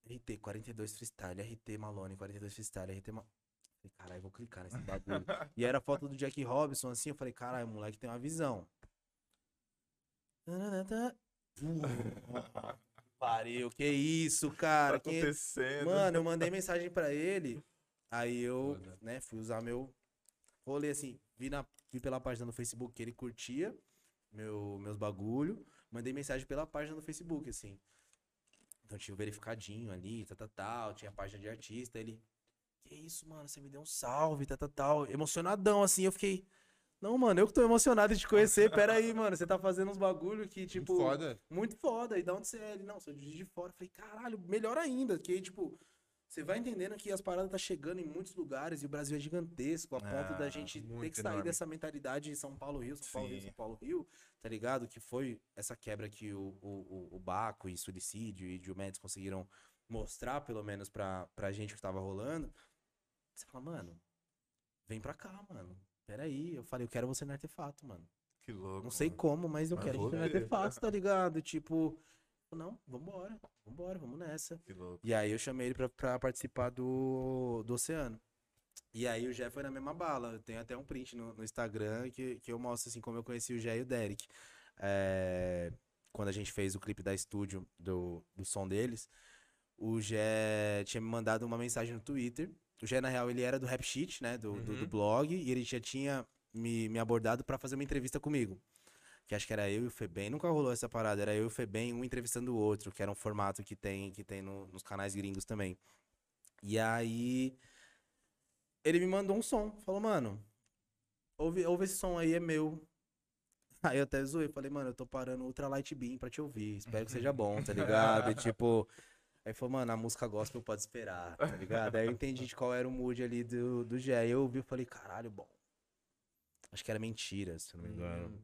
RT 42 freestyle, RT Malone 42 freestyle, RT Malone. Falei, caralho, vou clicar nesse bagulho. e era foto do Jack Robinson, assim, eu falei, caralho, moleque tem uma visão. Pariu, que isso, cara? tá acontecendo. Mano, eu mandei mensagem pra ele. Aí eu, Foda. né, fui usar meu rolê assim, vi, na, vi pela página do Facebook que ele curtia meu, meus bagulho, mandei mensagem pela página do Facebook, assim. Então tinha o verificadinho ali, tal, tal, tal, tinha a página de artista, ele, que isso, mano, você me deu um salve, tal, tal, tal, emocionadão, assim, eu fiquei, não, mano, eu que tô emocionado de te conhecer, pera aí, mano, você tá fazendo uns bagulho que, tipo, Muito foda. muito foda. E da onde você é? Ele, não, sou de fora. Eu falei, caralho, melhor ainda. Que tipo, você vai entendendo que as paradas tá chegando em muitos lugares e o Brasil é gigantesco, a ponto Ah, da gente ter que sair enorme. dessa mentalidade de São Paulo, Rio, São Paulo, Rio, Sim. São Paulo, Rio, tá ligado? Que foi essa quebra que o, o, o, Baco e Suicídio e Diomedes conseguiram mostrar, pelo menos, pra, pra gente o que tava rolando. Você fala, mano, vem pra cá, mano. Peraí, eu falei, eu quero você no artefato, mano. Que louco. Não sei mano. como, mas eu Mas quero que ver. artefato, tá ligado? Tipo, não, vambora, vambora, vamos nessa. E aí eu chamei ele pra, pra participar do, do Oceano. E aí o Jé foi na mesma bala. Eu tenho até um print no, no Instagram que, que eu mostro assim como eu conheci o Jé e o Derek. É, quando a gente fez o clipe da estúdio do, do som deles, o Jé tinha me mandado uma mensagem no Twitter. O Jé, na real, ele era do Rap Sheet, né? Do, do, do Uhum. blog, e ele já tinha me, me abordado pra fazer uma entrevista comigo. Que acho que era eu e o Febem. Nunca rolou essa parada. Era eu e o Febem, um entrevistando o outro, que era um formato que tem, que tem no- nos canais gringos também. E aí. Ele me mandou um som. Falou, mano, ouve, ouve esse som aí, é meu. Aí eu até zoei. Falei, mano, eu tô parando Ultra Light Beam pra te ouvir. Espero que seja bom, tá ligado? E, tipo. Aí falou, mano, a música gospel pode esperar, tá ligado? Aí eu entendi de qual era o mood ali do, do Gé. Aí eu ouvi e falei, caralho, bom. Acho que era mentira, se eu não me engano. Hum.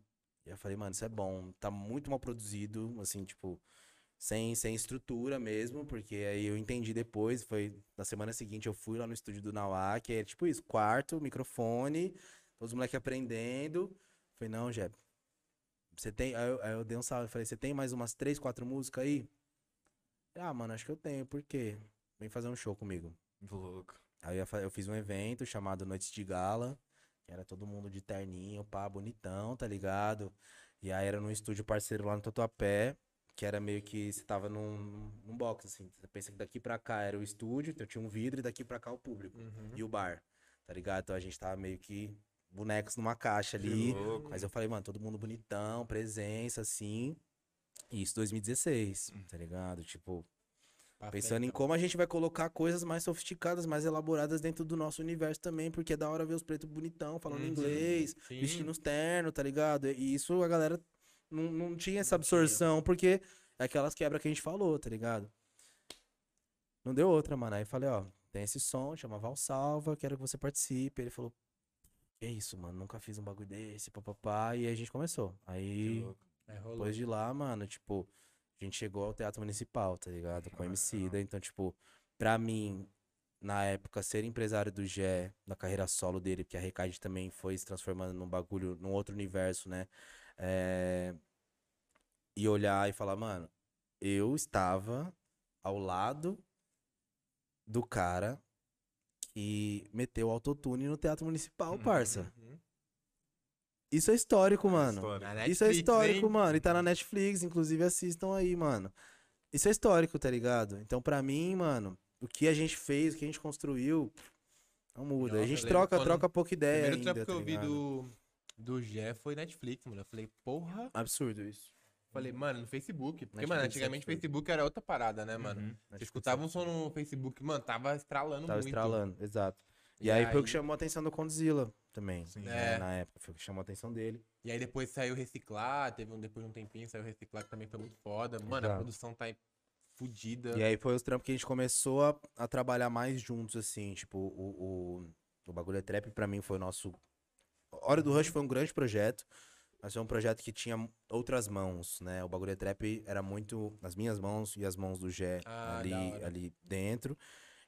Eu falei, mano, isso é bom. Tá muito mal produzido, assim, tipo, sem, sem estrutura mesmo, porque aí eu entendi depois. Foi na semana seguinte eu fui lá no estúdio do Nauá, que é tipo isso: quarto, microfone, todos os moleques aprendendo. Falei, não, Jé, você tem. Aí eu, aí eu dei um salve, falei, você tem mais umas três, quatro músicas aí? Ah, mano, acho que eu tenho, por quê? Vem fazer um show comigo. Louco. Aí eu fiz um evento chamado Noites de Gala, era todo mundo de terninho, pá, bonitão, tá ligado? E aí era num estúdio parceiro lá no Tatuapé, que era meio que você tava num, num box, assim. Você pensa que daqui pra cá era o estúdio, então tinha um vidro, e daqui pra cá o público. Uhum. E o bar, tá ligado? Então a gente tava meio que bonecos numa caixa ali. Mas eu falei, mano, todo mundo bonitão, presença, assim. E isso 2016, tá ligado? Tipo, Pra Pensando em frente, como a gente vai colocar coisas mais sofisticadas, mais elaboradas dentro do nosso universo também, porque é da hora ver os pretos bonitão, falando Uhum. inglês, sim. vestindo os ternos, tá ligado? E isso a galera não, não tinha essa absorção, porque é aquelas quebras que a gente falou, tá ligado? Não deu outra, mano. Aí falei, ó, tem esse som, chama Valsalva, quero que você participe. Ele falou, que isso, mano, nunca fiz um bagulho desse, papapá. E aí a gente começou. Aí. É, depois de lá, mano, tipo, a gente chegou ao Teatro Municipal, tá ligado? Com o Emicida. Então, tipo, pra mim, na época, ser empresário do Gé, na carreira solo dele, porque a Recade também foi se transformando num bagulho, num outro universo, né? É... E olhar e falar, mano, eu estava ao lado do cara que meteu autotune no Teatro Municipal, parça. Isso é histórico, mano. História. Na Isso é histórico, hein? mano. E tá na Netflix, inclusive assistam aí, mano. Isso é histórico, tá ligado? Então, pra mim, mano, o que a gente fez, o que a gente construiu, não muda. Nossa, a gente troca, quando- troca pouca O ideia primeiro ainda, trampo que tá eu vi do, do Gé foi Netflix, mano. Eu falei, porra. Absurdo isso. Falei, mano, no Facebook. Porque, Netflix mano, antigamente o. Facebook era outra parada, né, mano? Uhum. Você escutava um som no Facebook, mano, tava estralando Tava muito. estralando, exato. E, E aí, foi o aí- que chamou a atenção do Condzilla também. Sim. né, É. Na época, foi o que chamou a atenção dele. E aí depois saiu Reciclar, teve um, depois de um tempinho saiu Reciclar, que também foi muito foda. Mano, a Exato. produção tá fudida. E aí foi os trampos que a gente começou a, a trabalhar mais juntos, assim, tipo, o, o, o bagulho é trap pra mim foi o nosso. Hora do Rush foi um grande projeto, mas foi um projeto que tinha outras mãos, né? O Bagulho é Trap era muito nas minhas mãos e as mãos do Gé Ah, ali, ali dentro.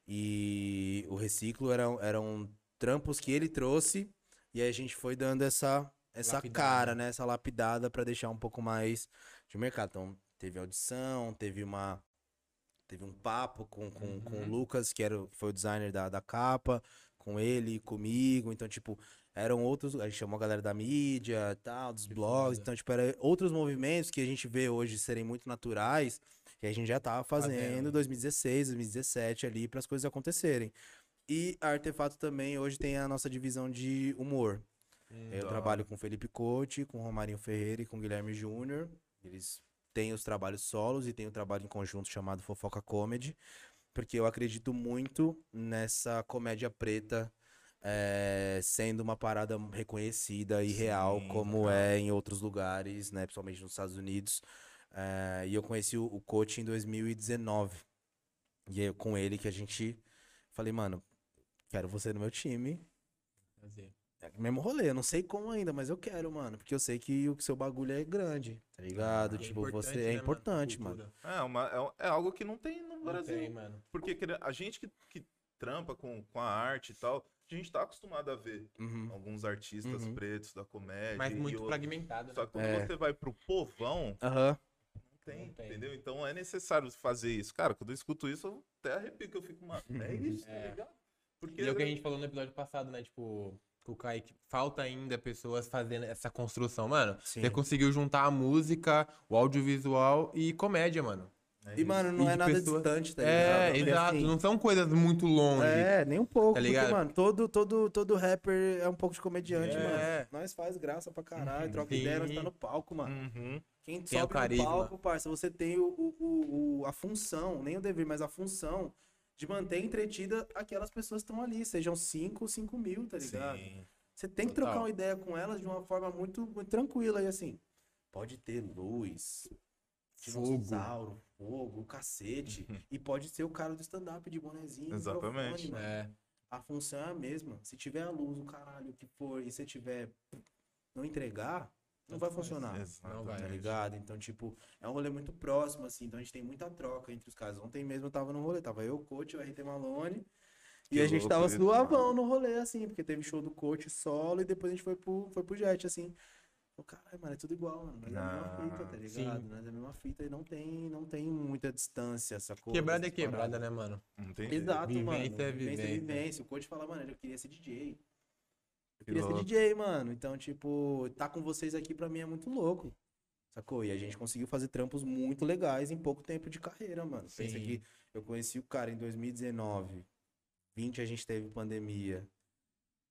E o Reciclo eram, eram trampos que ele trouxe e aí a gente foi dando essa, essa Lapidada. cara, né? Essa lapidada pra deixar um pouco mais de mercado. Então, teve audição, teve uma. Teve um papo com, com, com o Uhum. Lucas, que era, foi o designer da, da capa, com ele, comigo. Então, tipo, eram outros. A gente chamou a galera da mídia tal, dos Que blogs. foda. Então, tipo, era outros movimentos que a gente vê hoje serem muito naturais, que a gente já tava fazendo em Fazendo. 2016, 2017 ali, para as coisas acontecerem. E a Artefato também hoje tem a nossa divisão de humor. Hum, Eu trabalho com Felipe Cote, com Romarinho Ferreira e com Guilherme Júnior. Eles têm os trabalhos solos e têm o trabalho em conjunto chamado Fofoca Comedy, porque eu acredito muito nessa comédia preta eh, sendo uma parada reconhecida e Sim, real, como real. é em outros lugares, né, principalmente nos Estados Unidos. Eh, e eu conheci o, o Coach em 2019. E é com ele que a gente falei, mano, quero você no meu time. fazer. É o mesmo rolê, eu não sei como ainda, mas eu quero, mano. Porque eu sei que o seu bagulho é grande, tá ligado? E é tipo, importante, você né, é mano? importante, mano. Cultura. É, uma, é, é algo que não tem no Não Brasil. tem, mano. Porque a gente que, que trampa com, com a arte e tal, a gente tá acostumado a ver Uhum. alguns artistas Uhum. pretos da comédia. Mas muito fragmentado. Só né? que quando É. você vai pro povão, Aham. Tem, Não tem. entendeu? Então é necessário fazer isso. Cara, quando eu escuto isso, eu até arrepio que eu fico, mano, é isso, tá É. ligado? Porque E é o que a gente falou no episódio passado, né? Tipo, com o Kaique, falta ainda pessoas fazendo essa construção. Mano, Sim. você conseguiu juntar a música, o audiovisual e comédia, mano. é E, mano, não E é nada pessoa- distante, tá ligado? É, Porque, exato. assim, Não são coisas muito longe. É, nem um pouco. Tá porque, ligado? mano, todo, todo, todo rapper é um pouco de comediante, É. mano. Nós faz graça pra caralho, troca Sim. ideia, nós tá no palco, mano. Uhum. Quem Tem o sobe no carisma. palco, parça, você tem o, o, o- o- a função, nem o dever, mas a função de manter entretida aquelas pessoas que estão ali, sejam 5 ou 5 mil, tá ligado? Sim. Você tem que Total. trocar uma ideia com elas de uma forma muito, muito tranquila e assim. Pode ter luz, Fogo. dinossauro, fogo, cacete. e pode ser o cara do stand-up de bonezinho. Exatamente. É. A função é a mesma. Se tiver a luz, o caralho, o que for, e se tiver não entregar, não vai funcionar. Não vai. Tá ligado? Então, tipo, é um rolê muito próximo, assim. Então a gente tem muita troca entre os caras. Ontem mesmo eu tava no rolê, tava eu, o coach, o RT Malone. E Que a gente tava isso, suavão no rolê, assim, porque teve show do coach solo e depois a gente foi pro, foi pro jet, assim. O caralho, mano, é tudo igual, mano. Nós é a mesma Ah, fita, tá ligado? sim. Nós é a mesma fita e não tem, não tem muita distância, essa coisa. Quebrada é quebrada, né, mano? Não tem jeito. Exato, Vivência mano. é Vivência é vivência. vivência. O coach fala, mano, eu queria ser DJ. Queria ser. DJ, mano. Então, tipo, tá com vocês aqui pra mim é muito louco. Sacou? E a gente conseguiu fazer trampos muito legais em pouco tempo de carreira, mano. Pensa Sim. que eu conheci o cara em 2019. 20 a gente teve pandemia.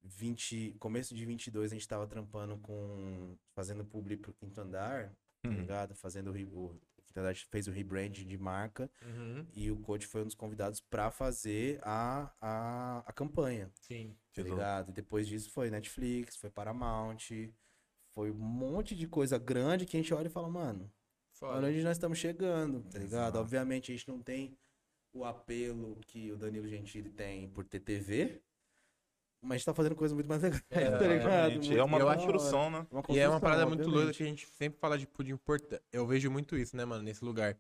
20, começo de 22 a gente tava trampando com fazendo publi pro quinto andar, tá Hum. ligado? Fazendo o, o quinto andar fez o rebrand de marca Uhum. e o coach foi um dos convidados pra fazer a, a, a campanha Sim. Que tá ligado? E depois disso foi Netflix, foi Paramount, foi um monte de coisa grande que a gente olha e fala, mano, olha Foda. onde nós estamos chegando, tá ligado? Exato. Obviamente a gente não tem o apelo que o Danilo Gentili tem por ter TV, mas a gente tá fazendo coisa muito mais legal, É, tá ligado? Muito É uma eu da acho- construção, né? Uma E é uma construção, parada muito obviamente. louca que a gente sempre fala tipo, de importância. Eu vejo muito isso, né, mano, nesse lugar.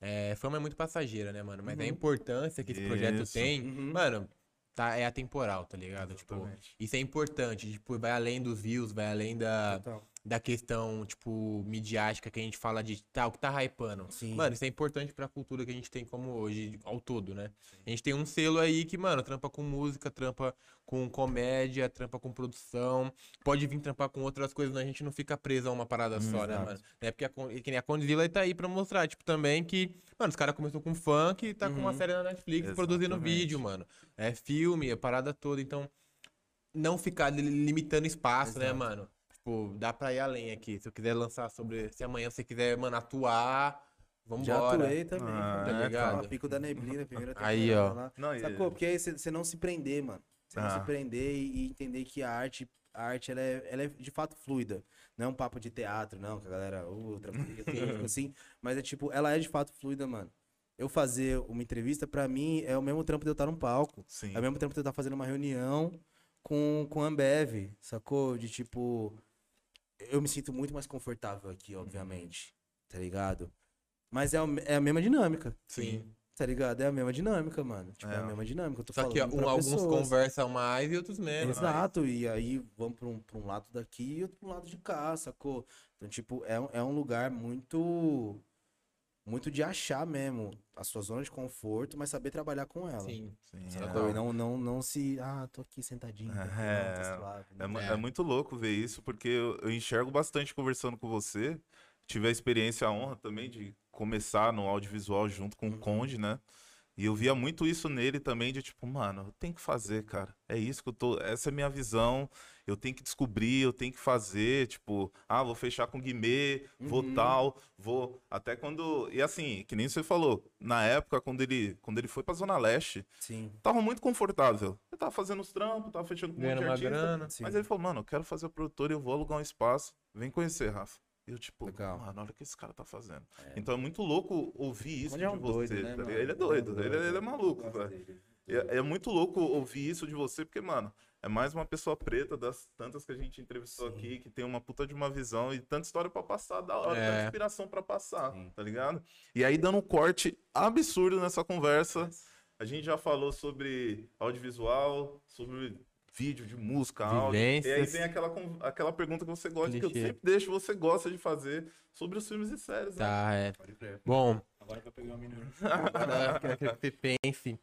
É, fama é muito passageira, né, mano? Mas a Uhum. importância que esse projeto Isso. tem, Uhum. mano, tá, é atemporal, tá ligado? Tipo, Exatamente. isso é importante. Tipo, vai além dos views, vai além da, Total. Da questão, tipo, midiática que a gente fala de tal, que tá hypando. Sim. Mano, isso é importante pra cultura que a gente tem como hoje, ao todo, né? A gente tem um selo aí que, mano, trampa com música, trampa com comédia, trampa com produção. Pode vir trampar com outras coisas, mas a gente não fica preso a uma parada só, né, exato. mano? É porque a, que nem a Condzilla tá aí pra mostrar, tipo, também que, mano, os caras começou com funk e tá com uma Uhum. série na Netflix produzindo Exatamente. vídeo, mano. É filme, a parada toda. Então, não ficar li- limitando espaço, né, Exato. mano? Tipo, dá pra ir além aqui. Se eu quiser lançar sobre. Se amanhã você quiser, mano, atuar, vambora. Já atuei também, Ah, tá tá ligado? Pico da Neblina, primeira Aí, temporada ó. lá. Não, e- Sacou? Porque aí você não se prender, mano. Você não Ah. se prender e, e entender que a arte, a arte ela é, ela é de fato fluida. Não é um papo de teatro, não, que a galera, tranquilo, tipo assim. Mas é tipo, ela é de fato fluida, mano. Eu fazer uma entrevista, pra mim, é o mesmo trampo de eu estar num palco. Sim. É o mesmo tempo que eu estar fazendo uma reunião com, com Ambev, sacou? De tipo. Eu me sinto muito mais confortável aqui, obviamente. Tá ligado? Mas é, o- é a mesma dinâmica. Sim. Tá ligado? É a mesma dinâmica, mano. Tipo, é, É. a mesma dinâmica. Eu tô Só que falando um- pra alguns pessoas. conversam mais e outros menos. Exato, e aí vamos pra um, pra um lado daqui e outro pra um lado de cá, sacou? Então, tipo, é, um- é um lugar muito. Muito de achar mesmo a sua zona de conforto, mas saber trabalhar com ela. Sim. Sim, é. E não, não, não se. Ah, tô aqui sentadinho. tranquilo, É, tá suave, É, mu- É. é muito louco ver isso, porque eu, eu enxergo bastante conversando com você. Tive a experiência, a honra também de começar no audiovisual junto com o Conde, né? E eu via muito isso nele também, de tipo, mano, eu tenho que fazer, cara. É isso que eu tô. Essa é a minha visão. Eu tenho que descobrir, eu tenho que fazer. Tipo, ah, vou fechar com Guimê, vou Uhum. tal, vou. Até quando. E assim, que nem você falou, na época, quando ele, quando ele foi pra Zona Leste, Sim. tava muito confortável. Eu tava fazendo os trampos, tava fechando com um monte Ganhando de uma artista. grana. Sim. Mas ele falou, mano, eu quero fazer a produtora e eu vou alugar um espaço. Vem conhecer, Rafa. E eu, tipo, Legal. mano, olha o que esse cara tá fazendo. É. Então é muito louco ouvir isso é de um você. doido, né, tá ele é doido, ele, ele é eu maluco, velho. É, é muito louco ouvir isso de você, porque, mano, é mais uma pessoa preta das tantas que a gente entrevistou Sim. aqui, que tem uma puta de uma visão e tanta história pra passar, da hora, É. tanta inspiração pra passar, Sim. tá ligado? E aí, dando um corte absurdo nessa conversa, a gente já falou sobre audiovisual, sobre vídeo de música, áudio. E aí Vivências. vem aquela, aquela pergunta que você gosta, que eu Clichê. sempre deixo, você gosta de fazer sobre os filmes e séries, né? Tá, é. Pode crer. Bom, Agora que eu peguei uma menina. eu quero que você pense.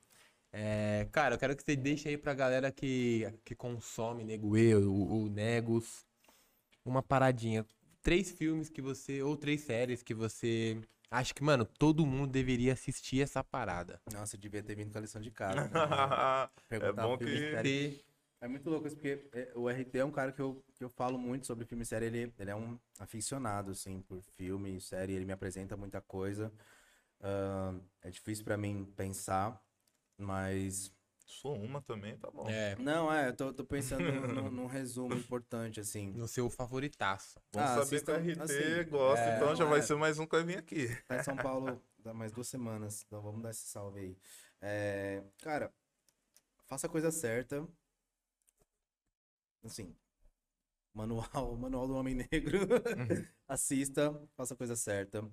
É, cara, eu quero que você deixe aí pra galera que, que consome Nego Eu, o, o Negos, uma paradinha. Três filmes que você, ou três séries que você acha que, mano, todo mundo deveria assistir essa parada. Nossa, eu devia ter vindo com a lição de casa. né? é bom filme e que. É muito louco isso, porque é, o RT é um cara que eu, que eu falo muito sobre filme e série. Ele, ele é um aficionado, assim, por filme e série. Ele me apresenta muita coisa. Ahn, é difícil pra mim pensar, mas... Sou uma também, tá bom. É, Não, é, eu tô, tô pensando num, num resumo importante, assim. no seu favoritaço. Bom Ah, saber que a assistam, RT assim, gosta, é, então já não, vai é. ser mais um que vai vir aqui. Tá em São Paulo dá mais duas semanas. Então vamos dar esse salve aí. É, cara, faça a coisa certa. Assim, manual, manual do Homem Negro. Assista, faça a coisa certa.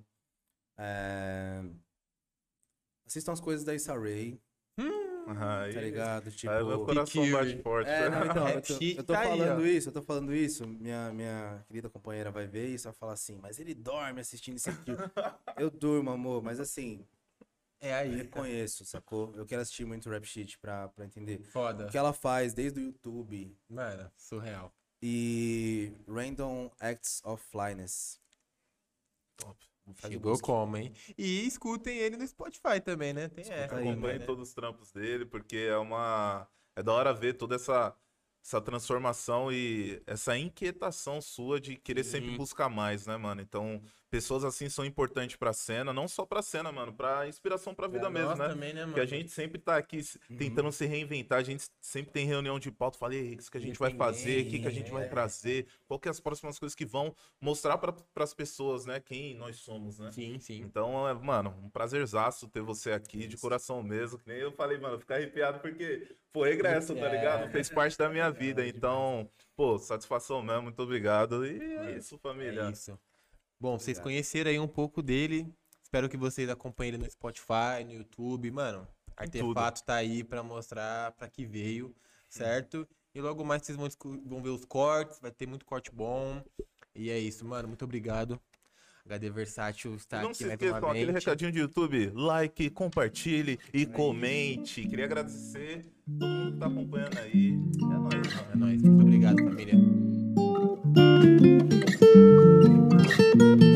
É, assistam as coisas da Issa Rae, Aí, tá ligado? Tipo, aí meu coração bate forte. é, não, então, eu Rap tô, eu tô tá falando isso, eu tô falando isso. Minha, minha querida companheira vai ver isso, vai falar assim, mas ele dorme assistindo isso aqui. eu durmo, amor, mas assim, É eu aí. reconheço, sacou? Eu quero assistir muito Rap Sheet pra, pra entender. Foda. O que ela faz desde o YouTube Mano, surreal. e Random Acts of Flyness. Top. Chegou como, hein? E escutem ele no Spotify também, né? Tem Escuta essa. aí, Acompanhe né? todos os trampos dele, porque é uma. É da hora ver toda essa, essa transformação e essa inquietação sua de querer sempre Sim. buscar mais, né, mano? Então, pessoas assim são importantes pra cena, não só pra cena, mano, pra inspiração pra vida Pra mesmo, né? também, né, mano? Porque a gente sempre tá aqui Uhum. tentando se reinventar, a gente sempre tem reunião de pauta, fala, aí, o que a gente vai fazer, o que, que a gente vai é. trazer, qual que é as próximas coisas que vão mostrar para as pessoas, né, quem nós somos, né? Sim, sim. Então, é, mano, um prazerzaço ter você aqui, de coração mesmo, que nem eu falei, mano, ficar arrepiado porque foi regresso, tá É. ligado? Fez parte da minha vida, então, pô, satisfação mesmo, muito obrigado, e é isso, família. É isso. Bom, vocês Obrigado. conheceram aí um pouco dele. Espero que vocês acompanhem ele no Spotify, no YouTube. Mano, Artefato tá aí pra mostrar pra que veio, certo? E logo mais vocês vão, vão ver os cortes, vai ter muito corte bom. E é isso, mano. Muito obrigado. HD Versátil está Não aqui se mais esqueçam, novamente. aquele recadinho de YouTube, like, compartilhe e comente. Queria agradecer todo mundo que tá acompanhando aí. É nóis, mano. É nóis. Muito obrigado, família. Thank you.